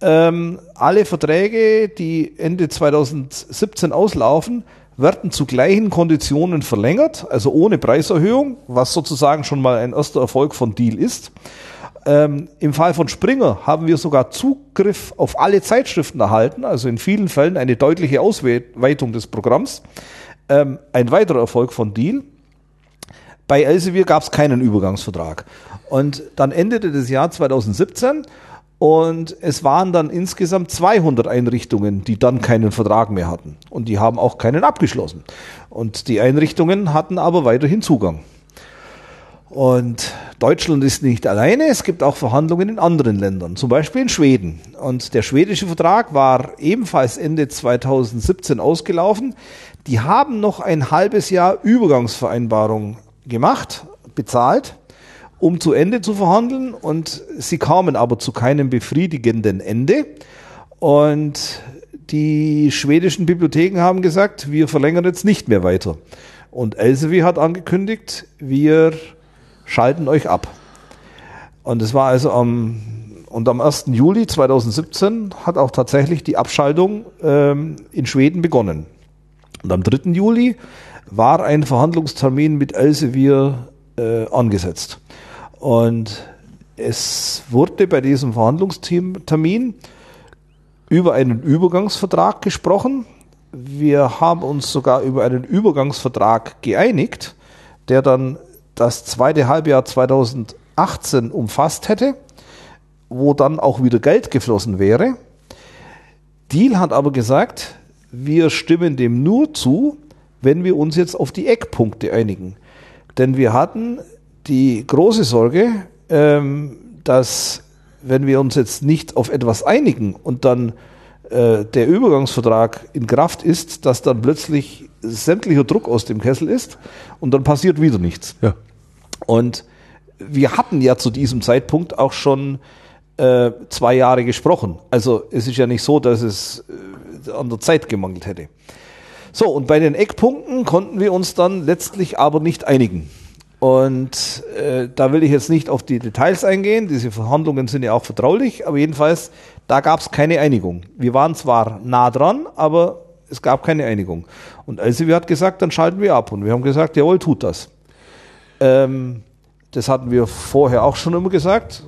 S2: Ähm, alle Verträge, die Ende 2017 auslaufen, werden zu gleichen Konditionen verlängert, also ohne Preiserhöhung, was sozusagen schon mal ein erster Erfolg von Deal ist. Ähm, Im Fall von Springer haben wir sogar Zugriff auf alle Zeitschriften erhalten, also in vielen Fällen eine deutliche Ausweitung des Programms. Ähm, ein weiterer Erfolg von Deal. Bei Elsevier gab es keinen Übergangsvertrag. Und dann endete das Jahr 2017 und es waren dann insgesamt 200 Einrichtungen, die dann keinen Vertrag mehr hatten. Und die haben auch keinen abgeschlossen. Und die Einrichtungen hatten aber weiterhin Zugang. Und Deutschland ist nicht alleine, es gibt auch Verhandlungen in anderen Ländern, zum Beispiel in Schweden. Und der schwedische Vertrag war ebenfalls Ende 2017 ausgelaufen. Die haben noch ein halbes Jahr Übergangsvereinbarung gemacht, bezahlt, um zu Ende zu verhandeln. Und sie kamen aber zu keinem befriedigenden Ende. Und die schwedischen Bibliotheken haben gesagt, wir verlängern jetzt nicht mehr weiter. Und Elsevier hat angekündigt, wir schalten euch ab. Und es war also am, und am 1. Juli 2017 hat auch tatsächlich die Abschaltung ähm, in Schweden begonnen. Und am 3. Juli war ein Verhandlungstermin mit Elsevier äh, angesetzt. Und es wurde bei diesem Verhandlungstermin über einen Übergangsvertrag gesprochen. Wir haben uns sogar über einen Übergangsvertrag geeinigt, der dann das zweite Halbjahr 2018 umfasst hätte, wo dann auch wieder Geld geflossen wäre. Deal hat aber gesagt, wir stimmen dem nur zu, wenn wir uns jetzt auf die Eckpunkte einigen. Denn wir hatten die große Sorge, ähm, dass wenn wir uns jetzt nicht auf etwas einigen und dann äh, der Übergangsvertrag in Kraft ist, dass dann plötzlich sämtlicher Druck aus dem Kessel ist und dann passiert wieder nichts.
S1: Ja.
S2: Und wir hatten ja zu diesem Zeitpunkt auch schon äh, zwei Jahre gesprochen. Also es ist ja nicht so, dass es äh, an der Zeit gemangelt hätte. So, und bei den Eckpunkten konnten wir uns dann letztlich aber nicht einigen. Und äh, da will ich jetzt nicht auf die Details eingehen. Diese Verhandlungen sind ja auch vertraulich, aber jedenfalls, da gab es keine Einigung. Wir waren zwar nah dran, aber es gab keine Einigung. Und Elsevier hat gesagt, dann schalten wir ab. Und wir haben gesagt, jawohl, tut das. Ähm, das hatten wir vorher auch schon immer gesagt.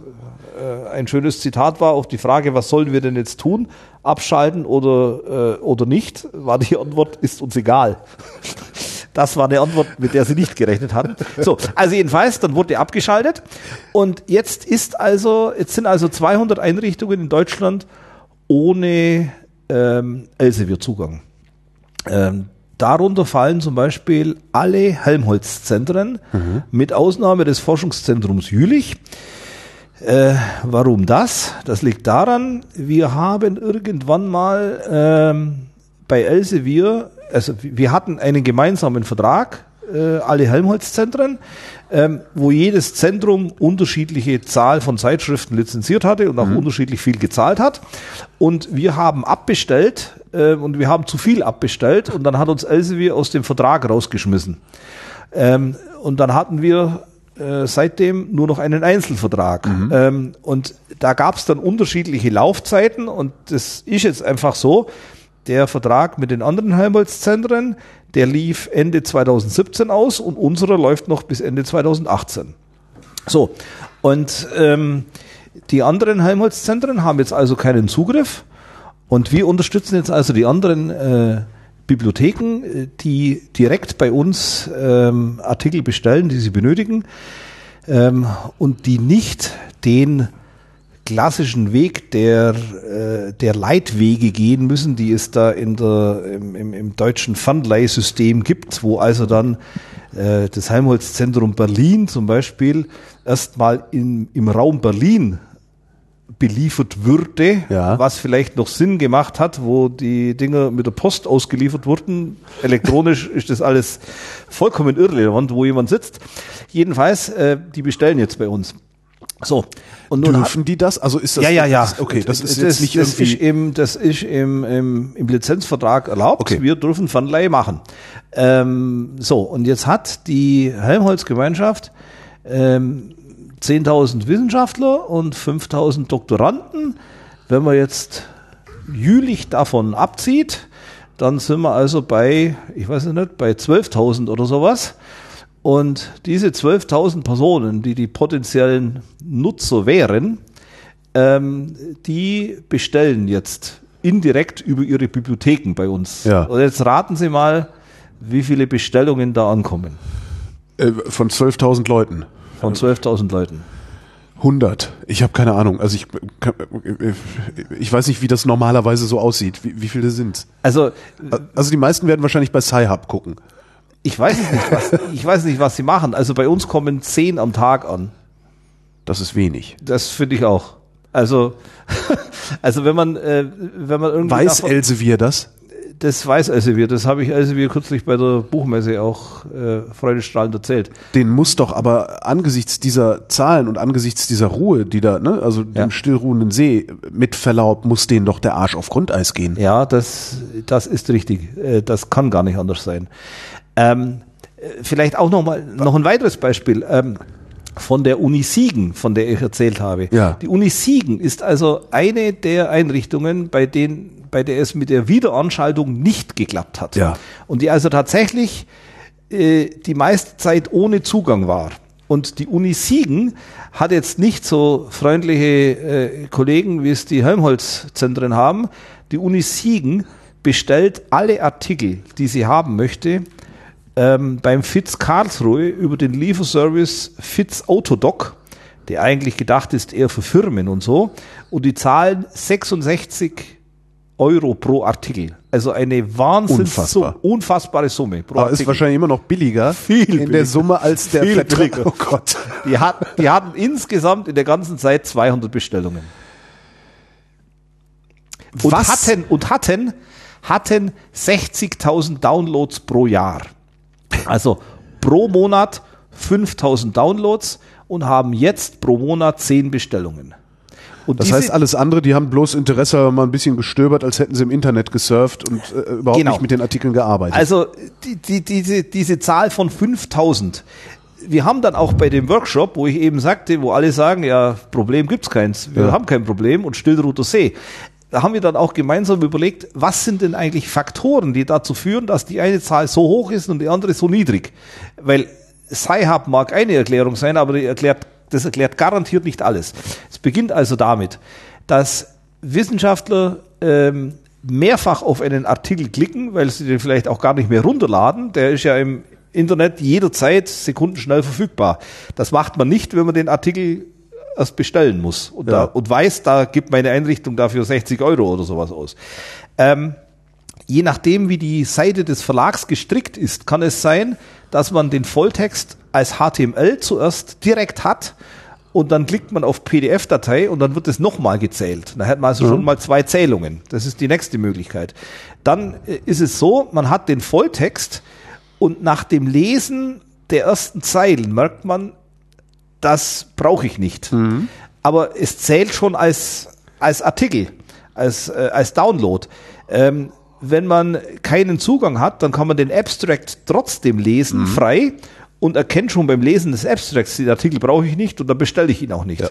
S2: Äh, ein schönes Zitat war auf die Frage, was sollen wir denn jetzt tun? Abschalten oder, äh, oder nicht? War die Antwort, ist uns egal. Das war eine Antwort, mit der sie nicht gerechnet hatten. So, also jedenfalls, dann wurde abgeschaltet. Und jetzt ist also, jetzt sind also 200 Einrichtungen in Deutschland ohne ähm, Elsevier-Zugang. Ähm, darunter fallen zum Beispiel alle Helmholtz-Zentren, mit Ausnahme des Forschungszentrums Jülich. Äh, warum das? Das liegt daran, wir haben irgendwann mal ähm, bei Elsevier, also wir hatten einen gemeinsamen Vertrag, äh, alle Helmholtz-Zentren, ähm, wo jedes Zentrum unterschiedliche Zahl von Zeitschriften lizenziert hatte und auch unterschiedlich viel gezahlt hat. Und wir haben abbestellt äh, und wir haben zu viel abbestellt und dann hat uns Elsevier aus dem Vertrag rausgeschmissen. Ähm, und dann hatten wir äh, seitdem nur noch einen Einzelvertrag. Ähm, und da gab es dann unterschiedliche Laufzeiten und das ist jetzt einfach so, der Vertrag mit den anderen Helmholtz-Zentren, der lief Ende 2017 aus und unserer läuft noch bis Ende 2018. So, und ähm, die anderen Helmholtz-Zentren haben jetzt also keinen Zugriff und wir unterstützen jetzt also die anderen äh, Bibliotheken, äh, die direkt bei uns ähm, Artikel bestellen, die sie benötigen ähm, und die nicht den klassischen Weg der, äh, der Leitwege gehen müssen, die es da in der, im, im, im deutschen Pfandleihsystem gibt, wo also dann äh, das Helmholtz-Zentrum Berlin zum Beispiel erstmal im Raum Berlin beliefert würde,
S1: Ja.
S2: was vielleicht noch Sinn gemacht hat, wo die Dinger mit der Post ausgeliefert wurden. Elektronisch ist das alles vollkommen irrelevant, wo jemand sitzt. Jedenfalls, äh, die bestellen jetzt bei uns. So. Und nun hat-
S1: Dürfen die das? Also ist das
S2: ja, ja, ja.
S1: Okay, das ist
S2: das,
S1: jetzt nicht
S2: das
S1: irgendwie
S2: Ist im, das ist im, im, im Lizenzvertrag erlaubt.
S1: Okay.
S2: Wir dürfen Verleih machen. Ähm, so, und jetzt hat die Helmholtz-Gemeinschaft ähm, 10.000 Wissenschaftler und 5.000 Doktoranden. Wenn man jetzt jülich davon abzieht, dann sind wir also bei, ich weiß nicht, bei 12.000 oder sowas. Und diese 12.000 Personen, die die potenziellen Nutzer wären, ähm, die bestellen jetzt indirekt über ihre Bibliotheken bei uns.
S1: Ja.
S2: Und jetzt raten Sie mal, wie viele Bestellungen da ankommen
S1: äh, von 12.000 Leuten.
S2: Von 12.000 Leuten.
S1: 100. Ich habe keine Ahnung. Also ich ich weiß nicht, wie das normalerweise so aussieht. Wie, wie viele sind's?
S2: Also
S1: Also die meisten werden wahrscheinlich bei Sci-Hub gucken.
S2: ich weiß nicht, was, ich weiß nicht, was sie machen. Also bei uns kommen 10 am Tag an.
S1: Das ist wenig.
S2: Das finde ich auch. Also, also wenn man, äh, wenn man irgendwie
S1: Weiß Elsevier das?
S2: Das weiß Elsevier, das habe ich Elsevier kürzlich bei der Buchmesse auch äh, freudestrahlend erzählt.
S1: Den muss doch aber angesichts dieser Zahlen und angesichts dieser Ruhe, die da, ne, also
S2: Ja.
S1: dem stillruhenden See, mit Verlaub, muss denen doch der Arsch auf Grundeis gehen.
S2: Ja, das, das ist richtig. Äh, Das kann gar nicht anders sein. Ähm, äh, vielleicht auch noch mal noch ein weiteres Beispiel. Ähm, von der Uni Siegen, von der ich erzählt habe.
S1: Ja.
S2: Die Uni Siegen ist also eine der Einrichtungen, bei denen, bei der es mit der Wiederanschaltung nicht geklappt hat.
S1: Ja.
S2: Und die also tatsächlich äh, die meiste Zeit ohne Zugang war. Und die Uni Siegen hat jetzt nicht so freundliche äh, Kollegen, wie es die Helmholtz-Zentren haben. Die Uni Siegen bestellt alle Artikel, die sie haben möchte, ähm, beim FITZ Karlsruhe über den Lieferservice FITZ Autodoc, der eigentlich gedacht ist eher für Firmen und so. Und die zahlen 66 Euro pro Artikel. Also eine wahnsinns
S1: Unfassbar.
S2: unfassbare Summe pro
S1: Aber ist
S2: Artikel.
S1: wahrscheinlich immer noch billiger
S2: Viel
S1: in
S2: billiger.
S1: der Summe als der
S2: Viel billiger.
S1: Oh Gott.
S2: Die, hat, die hatten insgesamt in der ganzen Zeit 200 Bestellungen. Und
S1: Was?
S2: hatten, und hatten, hatten 60.000 Downloads pro Jahr. Also pro Monat 5.000 Downloads und haben jetzt pro Monat 10 Bestellungen. Und
S1: Das heißt, alles andere, die haben bloß Interesse mal ein bisschen gestöbert, als hätten sie im Internet gesurft und äh, überhaupt
S2: Genau.
S1: nicht mit den Artikeln gearbeitet.
S2: Also die, die, diese, diese Zahl von 5000. Wir haben dann auch bei dem Workshop, wo ich eben sagte, wo alle sagen, ja, Problem gibt's keins, wir
S1: Ja.
S2: haben kein Problem und Stillroter See. Da haben wir dann auch gemeinsam überlegt, was sind denn eigentlich Faktoren, die dazu führen, dass die eine Zahl so hoch ist und die andere so niedrig? Weil Sci-Hub mag eine Erklärung sein, aber erklärt, das erklärt garantiert nicht alles. Es beginnt also damit, dass Wissenschaftler ähm, mehrfach auf einen Artikel klicken, weil sie den vielleicht auch gar nicht mehr runterladen. Der ist ja im Internet jederzeit sekundenschnell verfügbar. Das macht man nicht, wenn man den Artikel erst bestellen muss und,
S1: Ja.
S2: da, und weiß, da gibt meine Einrichtung dafür 60 Euro oder sowas aus. Ähm, je nachdem, wie die Seite des Verlags gestrickt ist, kann es sein, dass man den Volltext als HTML zuerst direkt hat und dann klickt man auf PDF-Datei und dann wird es nochmal gezählt. Da hat man also schon mal zwei Zählungen. Das ist die nächste Möglichkeit. Dann äh, ist es so, man hat den Volltext und nach dem Lesen der ersten Zeilen merkt man, das brauche ich nicht. Aber es zählt schon als, als Artikel, als, äh, als Download. Ähm, wenn man keinen Zugang hat, dann kann man den Abstract trotzdem lesen, frei, und erkennt schon beim Lesen des Abstracts, den Artikel brauche ich nicht und dann bestelle ich ihn auch nicht. Äh,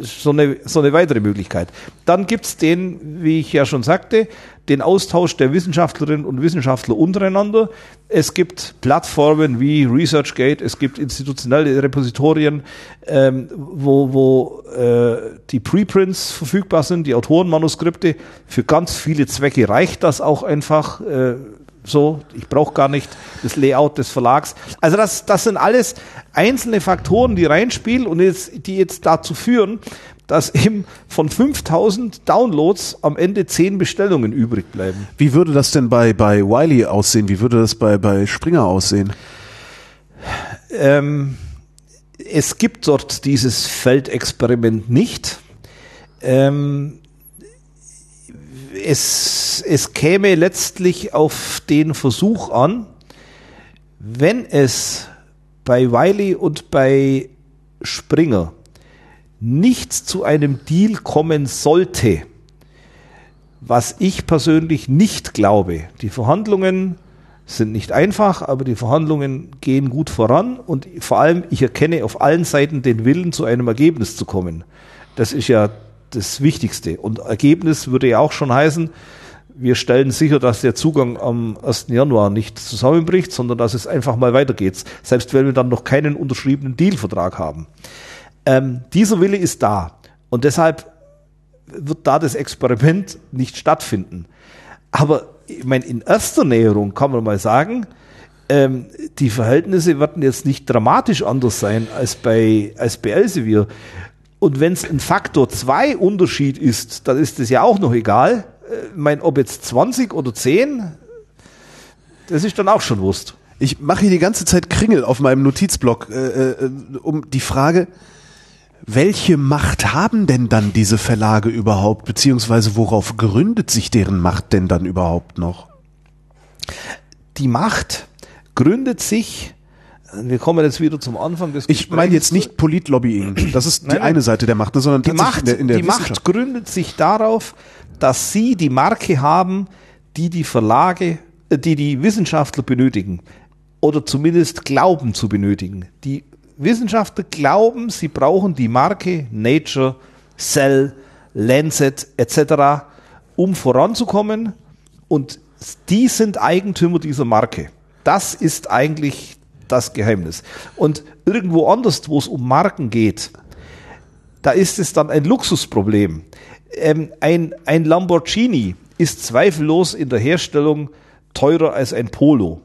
S2: So, eine, so eine weitere Möglichkeit. Dann gibt's den, wie ich ja schon sagte, den Austausch der Wissenschaftlerinnen und Wissenschaftler untereinander. Es gibt Plattformen wie ResearchGate, es gibt institutionelle Repositorien, ähm, wo, wo äh, die Preprints verfügbar sind, die Autorenmanuskripte. Für ganz viele Zwecke reicht das auch einfach. Äh, so, ich brauche gar nicht das Layout des Verlags. Also das, das sind alles einzelne Faktoren, die reinspielen und jetzt, die jetzt dazu führen, dass eben von 5000 Downloads am Ende 10 Bestellungen übrig bleiben.
S1: Wie würde das denn bei, bei Wiley aussehen? Wie würde das bei, bei Springer aussehen?
S2: Ähm, es gibt dort dieses Feldexperiment nicht. Ähm, es, es käme letztlich auf den Versuch an, wenn es bei Wiley und bei Springer nichts zu einem Deal kommen sollte, was ich persönlich nicht glaube. Die Verhandlungen sind nicht einfach, aber die Verhandlungen gehen gut voran und vor allem ich erkenne auf allen Seiten den Willen, zu einem Ergebnis zu kommen. Das ist ja das Wichtigste. Und Ergebnis würde ja auch schon heißen, wir stellen sicher, dass der Zugang am 1. Januar nicht zusammenbricht, sondern dass es einfach mal weitergeht, selbst wenn wir dann noch keinen unterschriebenen Dealvertrag haben. Ähm, dieser Wille ist da und deshalb wird da das Experiment nicht stattfinden. Aber ich meine, in erster Näherung kann man mal sagen, ähm, die Verhältnisse werden jetzt nicht dramatisch anders sein als bei, als bei Elsevier. Und wenn es ein Faktor 2 Unterschied ist, dann ist das ja auch noch egal. Äh, ich meine, ob jetzt 20 oder 10, das ist dann auch schon Wurst.
S1: Ich mache hier die ganze Zeit Kringel auf meinem Notizblock äh, äh, um die Frage, welche Macht haben denn dann diese Verlage überhaupt, beziehungsweise worauf gründet sich deren Macht denn dann überhaupt noch?
S2: Die Macht gründet sich wir kommen jetzt wieder zum Anfang
S1: des Ich meine jetzt nicht Politlobbying. Das ist die nein, eine Seite der Macht, sondern
S2: die Macht, in der, in der die Macht gründet sich darauf, dass sie die Marke haben, die die Verlage, äh, die die Wissenschaftler benötigen oder zumindest glauben zu benötigen. Die Wissenschaftler glauben, sie brauchen die Marke Nature, Cell, Lancet etc., um voranzukommen und die sind Eigentümer dieser Marke. Das ist eigentlich das Geheimnis. Und irgendwo anders, wo es um Marken geht, da ist es dann ein Luxusproblem. Ähm, ein, ein Lamborghini ist zweifellos in der Herstellung teurer als ein Polo.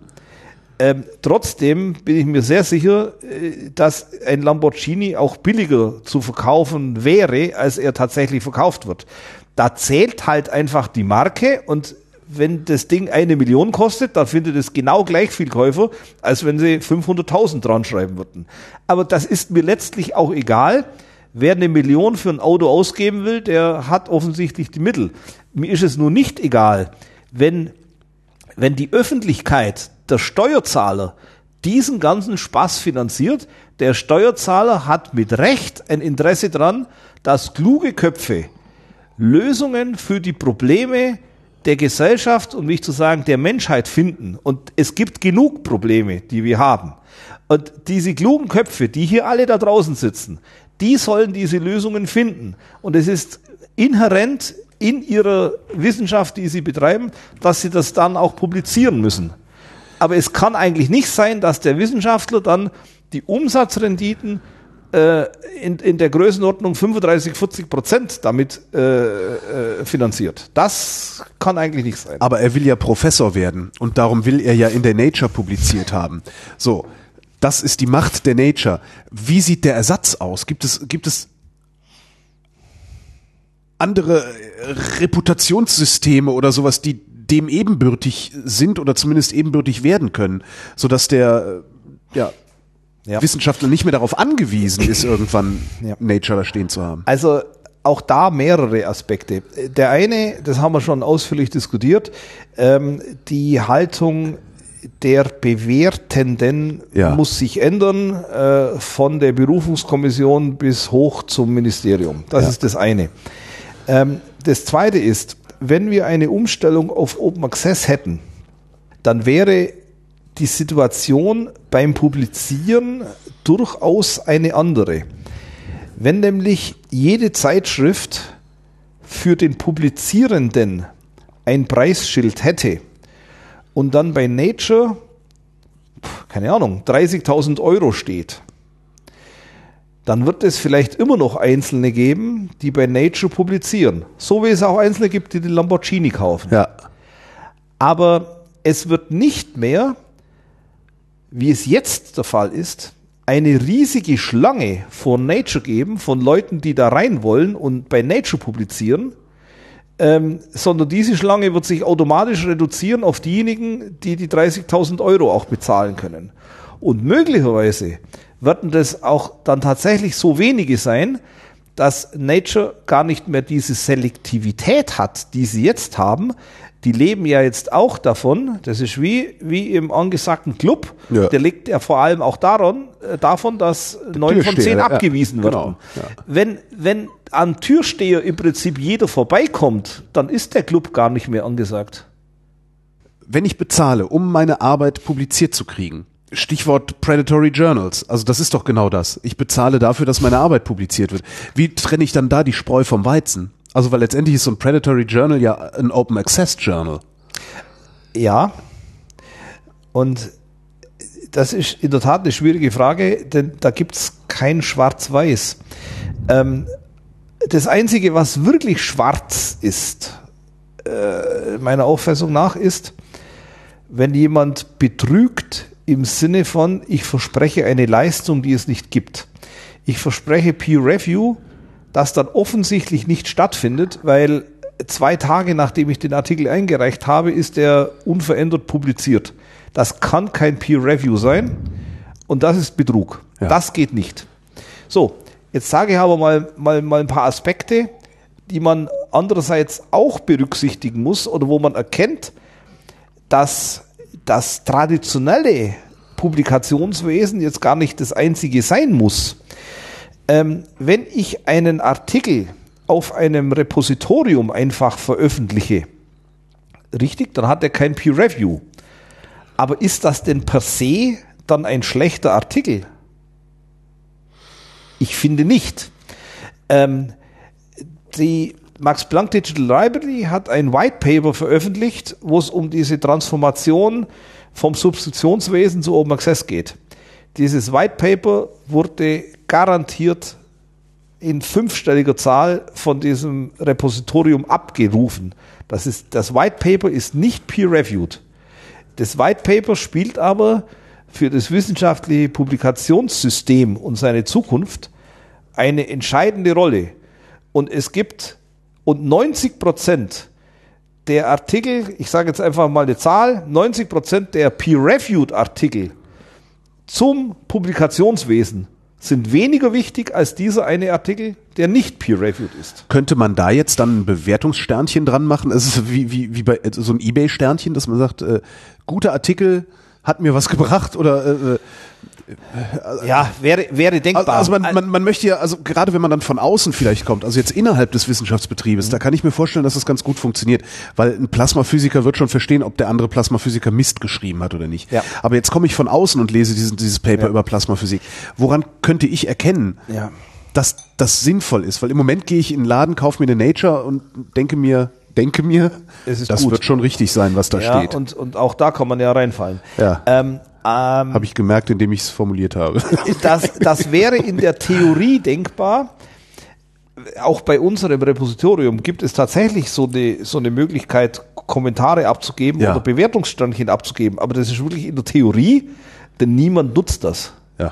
S2: Ähm, trotzdem bin ich mir sehr sicher, äh, dass ein Lamborghini auch billiger zu verkaufen wäre, als er tatsächlich verkauft wird. Da zählt halt einfach die Marke und wenn das Ding eine Million kostet, dann findet es genau gleich viel Käufer, als wenn sie 500.000 dran schreiben würden. Aber das ist mir letztlich auch egal. Wer eine Million für ein Auto ausgeben will, der hat offensichtlich die Mittel. Mir ist es nur nicht egal, wenn, wenn die Öffentlichkeit, der Steuerzahler, diesen ganzen Spaß finanziert. Der Steuerzahler hat mit Recht ein Interesse daran, dass kluge Köpfe Lösungen für die Probleme der Gesellschaft und wie ich zu sagen, der Menschheit finden. Und es gibt genug Probleme, die wir haben. Und diese klugen Köpfe, die hier alle da draußen sitzen, die sollen diese Lösungen finden. Und es ist inhärent in ihrer Wissenschaft, die sie betreiben, dass sie das dann auch publizieren müssen. Aber es kann eigentlich nicht sein, dass der Wissenschaftler dann die Umsatzrenditen äh, in, in der Größenordnung 35, 40 Prozent damit äh, äh, finanziert. Das kann eigentlich nicht sein.
S1: Aber er will ja Professor werden und darum will er ja in der Nature publiziert haben. So, das ist die Macht der Nature. Wie sieht der Ersatz aus? Gibt es, gibt es andere Reputationssysteme oder sowas, die dem ebenbürtig sind oder zumindest ebenbürtig werden können, sodass der ja ja. Wissenschaftler nicht mehr darauf angewiesen ist, irgendwann ja. Nature da stehen zu haben.
S2: Also auch da mehrere Aspekte. Der eine, das haben wir schon ausführlich diskutiert, ähm, die Haltung der Bewertenden ja. muss sich ändern, äh, von der Berufungskommission bis hoch zum Ministerium. Das ja. ist das eine. Ähm, das zweite ist, wenn wir eine Umstellung auf Open Access hätten, dann wäre die Situation beim Publizieren durchaus eine andere. Wenn nämlich jede Zeitschrift für den Publizierenden ein Preisschild hätte und dann bei Nature, keine Ahnung, 30.000 Euro steht, dann wird es vielleicht immer noch Einzelne geben, die bei Nature publizieren. So wie es auch Einzelne gibt, die die Lamborghini kaufen.
S1: Ja.
S2: Aber es wird nicht mehr wie es jetzt der Fall ist, eine riesige Schlange vor Nature geben von Leuten, die da rein wollen und bei Nature publizieren, ähm, sondern diese Schlange wird sich automatisch reduzieren auf diejenigen, die die 30.000 Euro auch bezahlen können. Und möglicherweise werden das auch dann tatsächlich so wenige sein, dass Nature gar nicht mehr diese Selektivität hat, die sie jetzt haben. Die leben ja jetzt auch davon. Das ist wie, wie im angesagten Club.
S1: Ja.
S2: Der liegt ja vor allem auch daran, äh, davon, dass neun von zehn
S1: Türsteher, ja.
S2: abgewiesen
S1: Genau,
S2: werden.
S1: ja.
S2: Wenn, wenn am Türsteher im Prinzip jeder vorbeikommt, dann ist der Club gar nicht mehr angesagt.
S1: wenn ich bezahle, um meine Arbeit publiziert zu kriegen, Stichwort Predatory Journals, also das ist doch genau das. Ich bezahle dafür, dass meine Arbeit publiziert wird. Wie trenne ich dann da die Spreu vom Weizen? Also weil letztendlich ist so ein Predatory Journal ja ein Open Access Journal.
S2: Ja. Und das ist in der Tat eine schwierige Frage, denn da gibt es kein Schwarz-Weiß. Ähm, das Einzige, was wirklich schwarz ist, äh, meiner Auffassung nach, ist, wenn jemand betrügt im Sinne von, ich verspreche eine Leistung, die es nicht gibt. Ich verspreche Peer Review, das dann offensichtlich nicht stattfindet, weil zwei Tage nachdem ich den Artikel eingereicht habe, ist er unverändert publiziert. Das kann kein Peer Review sein und das ist Betrug.
S1: Ja.
S2: Das geht nicht. So, jetzt sage ich aber mal, mal, mal ein paar Aspekte, die man andererseits auch berücksichtigen muss oder wo man erkennt, dass das traditionelle Publikationswesen jetzt gar nicht das einzige sein muss. Ähm, wenn ich einen Artikel auf einem Repositorium einfach veröffentliche, richtig, dann hat er kein Peer Review. Aber ist das denn per se dann ein schlechter Artikel? Ich finde nicht. Ähm, die Max Planck Digital Library hat ein White Paper veröffentlicht, wo es um diese Transformation vom Substitutionswesen zu Open Access geht. Dieses White Paper wurde garantiert in fünfstelliger Zahl von diesem Repositorium abgerufen. Das, ist, das White Paper ist nicht peer-reviewed. Das White Paper spielt aber für das wissenschaftliche Publikationssystem und seine Zukunft eine entscheidende Rolle. Und es gibt, und 90 Prozent der Artikel, ich sage jetzt einfach mal eine Zahl, 90 Prozent der peer-reviewed Artikel zum Publikationswesen sind weniger wichtig als dieser eine Artikel, der nicht peer-reviewed ist.
S1: Könnte man da jetzt dann ein Bewertungssternchen dran machen? Es ist wie, wie, wie bei so ein Ebay-Sternchen, dass man sagt, äh, guter Artikel hat mir was gebracht oder äh,
S2: Ja, wäre, wäre denkbar.
S1: Also man, man, man möchte ja, also gerade wenn man dann von außen vielleicht kommt, also jetzt innerhalb des Wissenschaftsbetriebes, da kann ich mir vorstellen, dass das ganz gut funktioniert, weil ein Plasmaphysiker wird schon verstehen, ob der andere Plasmaphysiker Mist geschrieben hat oder nicht.
S2: Ja.
S1: Aber jetzt komme ich von außen und lese diesen, dieses Paper
S2: Ja.
S1: über Plasmaphysik. Woran könnte ich erkennen,
S2: Ja.
S1: dass das sinnvoll ist? Weil im Moment gehe ich in den Laden, kaufe mir eine Nature und denke mir, denke mir, das
S2: gut.
S1: wird schon richtig sein, was da
S2: ja,
S1: steht.
S2: Und, und auch da kann man ja reinfallen.
S1: Ja.
S2: Ähm, ähm,
S1: Habe ich gemerkt, indem ich es formuliert habe.
S2: das, das wäre in der Theorie denkbar. Auch bei unserem Repositorium gibt es tatsächlich so eine, so eine Möglichkeit, Kommentare abzugeben
S1: Ja.
S2: oder Bewertungssternchen abzugeben. Aber das ist wirklich in der Theorie, denn niemand nutzt das.
S1: ja.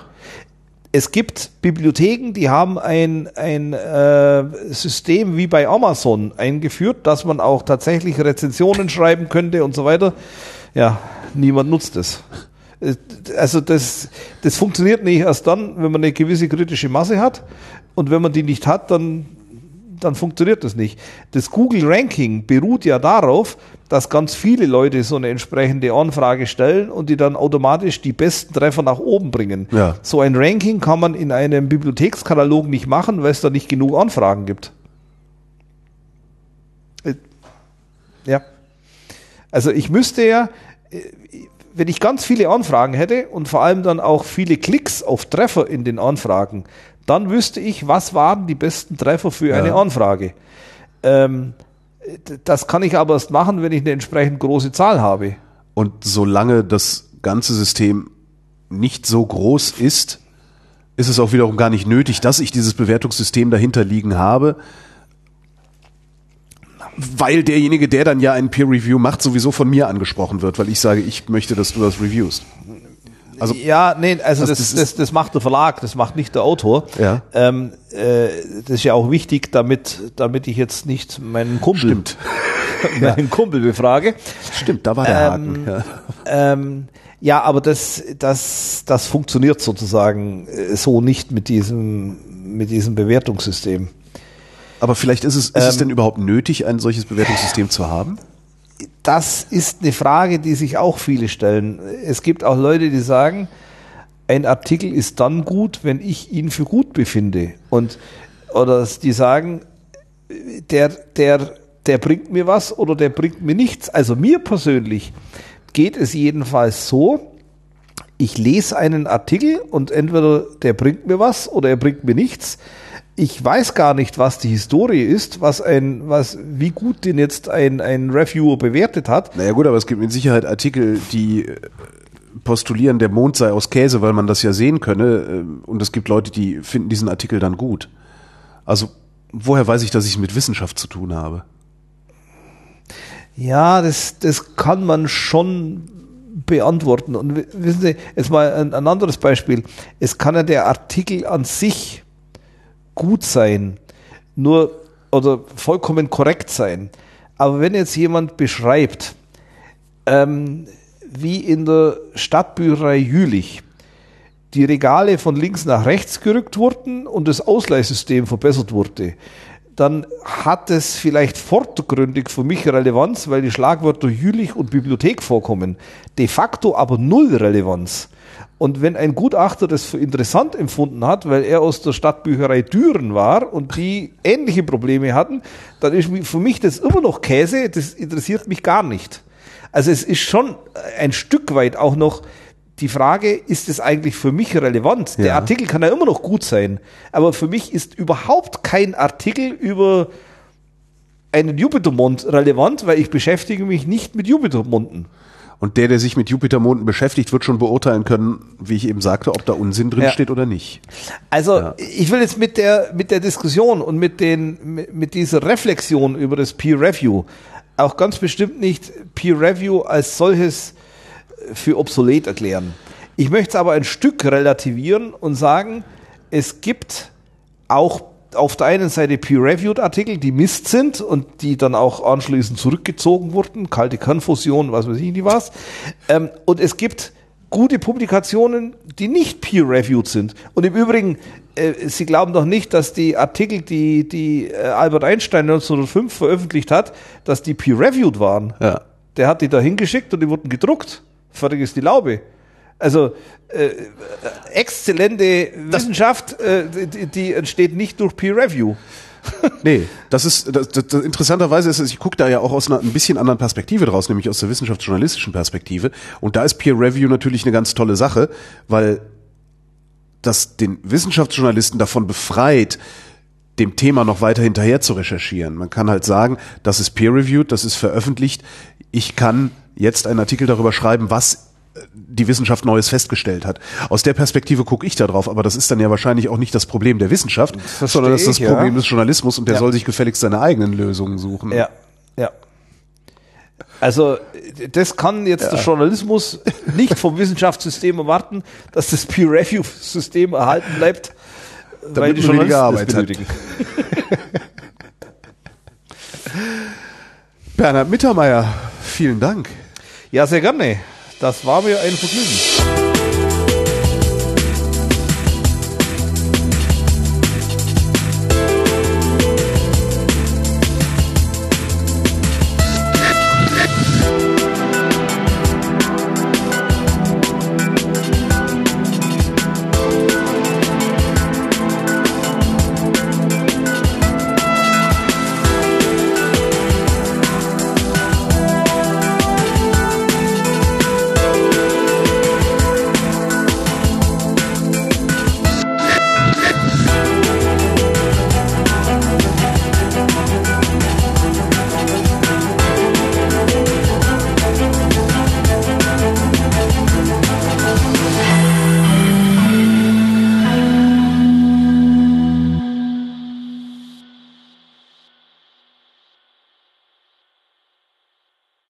S2: Es gibt Bibliotheken, die haben ein, ein äh, System wie bei Amazon eingeführt, dass man auch tatsächlich Rezensionen schreiben könnte und so weiter. Ja, niemand nutzt es. Äh, Also das, das funktioniert nicht erst dann, wenn man eine gewisse kritische Masse hat. Und wenn man die nicht hat, dann, dann funktioniert das nicht. Das Google Ranking beruht ja darauf, dass ganz viele Leute so eine entsprechende Anfrage stellen und die dann automatisch die besten Treffer nach oben bringen.
S1: Ja.
S2: So ein Ranking kann man in einem Bibliothekskatalog nicht machen, weil es da nicht genug Anfragen gibt. Äh, Ja. Also ich müsste ja, äh, wenn ich ganz viele Anfragen hätte und vor allem dann auch viele Klicks auf Treffer in den Anfragen, dann wüsste ich, was waren die besten Treffer für eine
S1: Ja.
S2: Anfrage. Ähm, das kann ich aber erst machen, wenn ich eine entsprechend große Zahl habe.
S1: Und solange das ganze System nicht so groß ist, ist es auch wiederum gar nicht nötig, dass ich dieses Bewertungssystem dahinter liegen habe, weil derjenige, der dann ja ein Peer Review macht, sowieso von mir angesprochen wird, weil ich sage, ich möchte, dass du das reviewst. Also
S2: ja, nee, also
S1: das-
S2: das,
S1: das
S2: das, macht der Verlag, das macht nicht der Autor.
S1: Ja.
S2: Ähm, äh, das ist ja auch wichtig, damit, damit ich jetzt nicht meinen Kumpel,
S1: Stimmt.
S2: meinen Kumpel befrage.
S1: stimmt, da war der
S2: Ähm,
S1: Haken. Ja.
S2: Ähm, ja, aber das, das, das funktioniert sozusagen äh, so nicht mit diesem, mit diesem Bewertungssystem.
S1: Aber vielleicht ist es, ist ähm, es denn überhaupt nötig, ein solches Bewertungssystem zu haben?
S2: Das ist eine Frage, die sich auch viele stellen. Es gibt auch Leute, die sagen, ein Artikel ist dann gut, wenn ich ihn für gut befinde. Und, oder die sagen, der, der, der bringt mir was oder der bringt mir nichts. Also mir persönlich geht es jedenfalls so, ich lese einen Artikel und entweder der bringt mir was oder er bringt mir nichts. Ich weiß gar nicht, was die Historie ist, was ein, was, wie gut den jetzt ein, ein Reviewer bewertet hat.
S1: Naja gut, aber es gibt mit Sicherheit Artikel, die äh, postulieren, der Mond sei aus Käse, weil man das ja sehen könne. Äh, und es gibt Leute, die finden diesen Artikel dann gut. Also, woher weiß ich, dass ich es mit Wissenschaft zu tun habe?
S2: Ja, das, das kann man schon beantworten. Und wissen Sie, jetzt mal ein, ein anderes Beispiel. Es kann ja der Artikel an sich gut sein, nur oder vollkommen korrekt sein. Aber wenn jetzt jemand beschreibt, ähm, wie in der Stadtbücherei Jülich die Regale von links nach rechts gerückt wurden und das Ausleihsystem verbessert wurde, dann hat es vielleicht vordergründig für mich Relevanz, weil die Schlagwörter Jülich und Bibliothek vorkommen. De facto aber null Relevanz. Und wenn ein Gutachter das für interessant empfunden hat, weil er aus der Stadtbücherei Düren war und die ähnliche Probleme hatten, dann ist für mich das immer noch Käse, das interessiert mich gar nicht. Also es ist schon ein Stück weit auch noch die Frage, ist es eigentlich für mich relevant? Ja. Der Artikel kann ja immer noch gut sein, aber für mich ist überhaupt kein Artikel über einen Jupitermond relevant, weil ich beschäftige mich nicht mit Jupitermonden.
S1: Und der, der sich mit Jupitermonden beschäftigt, wird schon beurteilen können, wie ich eben sagte, ob da Unsinn drin ja. steht oder nicht.
S2: Also ja. ich will jetzt mit der mit der Diskussion und mit den mit, mit dieser Reflexion über das Peer Review auch ganz bestimmt nicht Peer Review als solches für obsolet erklären. Ich möchte es aber ein Stück relativieren und sagen, es gibt auch auf der einen Seite peer-reviewed Artikel, die Mist sind und die dann auch anschließend zurückgezogen wurden, kalte Kernfusion, was weiß ich nicht was. Ähm, und es gibt gute Publikationen, die nicht peer-reviewed sind. Und im Übrigen, äh, Sie glauben doch nicht, dass die Artikel, die, die äh, Albert Einstein 1905 veröffentlicht hat, dass die peer-reviewed waren. Ja. Der hat die da hingeschickt und die wurden gedruckt fertig ist die Laube. Also äh, exzellente Wissenschaft, äh, die, die, entsteht nicht durch Peer Review.
S1: nee, das ist das, das, das, interessanterweise ist es, ich gucke da ja auch aus einer ein bisschen anderen Perspektive draus, nämlich aus der wissenschaftsjournalistischen Perspektive. Und da ist Peer Review natürlich eine ganz tolle Sache, weil das den Wissenschaftsjournalisten davon befreit, dem Thema noch weiter hinterher zu recherchieren. Man kann halt sagen, das ist peer-reviewed, das ist veröffentlicht. Ich kann jetzt einen Artikel darüber schreiben, was äh, die Wissenschaft Neues festgestellt hat. Aus der Perspektive gucke ich da drauf, aber das ist dann ja wahrscheinlich auch nicht das Problem der Wissenschaft, das sondern das ist das ich, Problem ja. des Journalismus und der ja. soll sich gefälligst seine eigenen Lösungen suchen.
S2: Ja, ja. Also das kann jetzt ja. der Journalismus nicht vom Wissenschaftssystem erwarten, dass das Peer-Review-System erhalten bleibt,
S1: Damit weil die Journalisten Arbeit benötigen. Bernhard Mittermeier, vielen Dank.
S2: Ja, sehr gerne. Das war mir ein Vergnügen.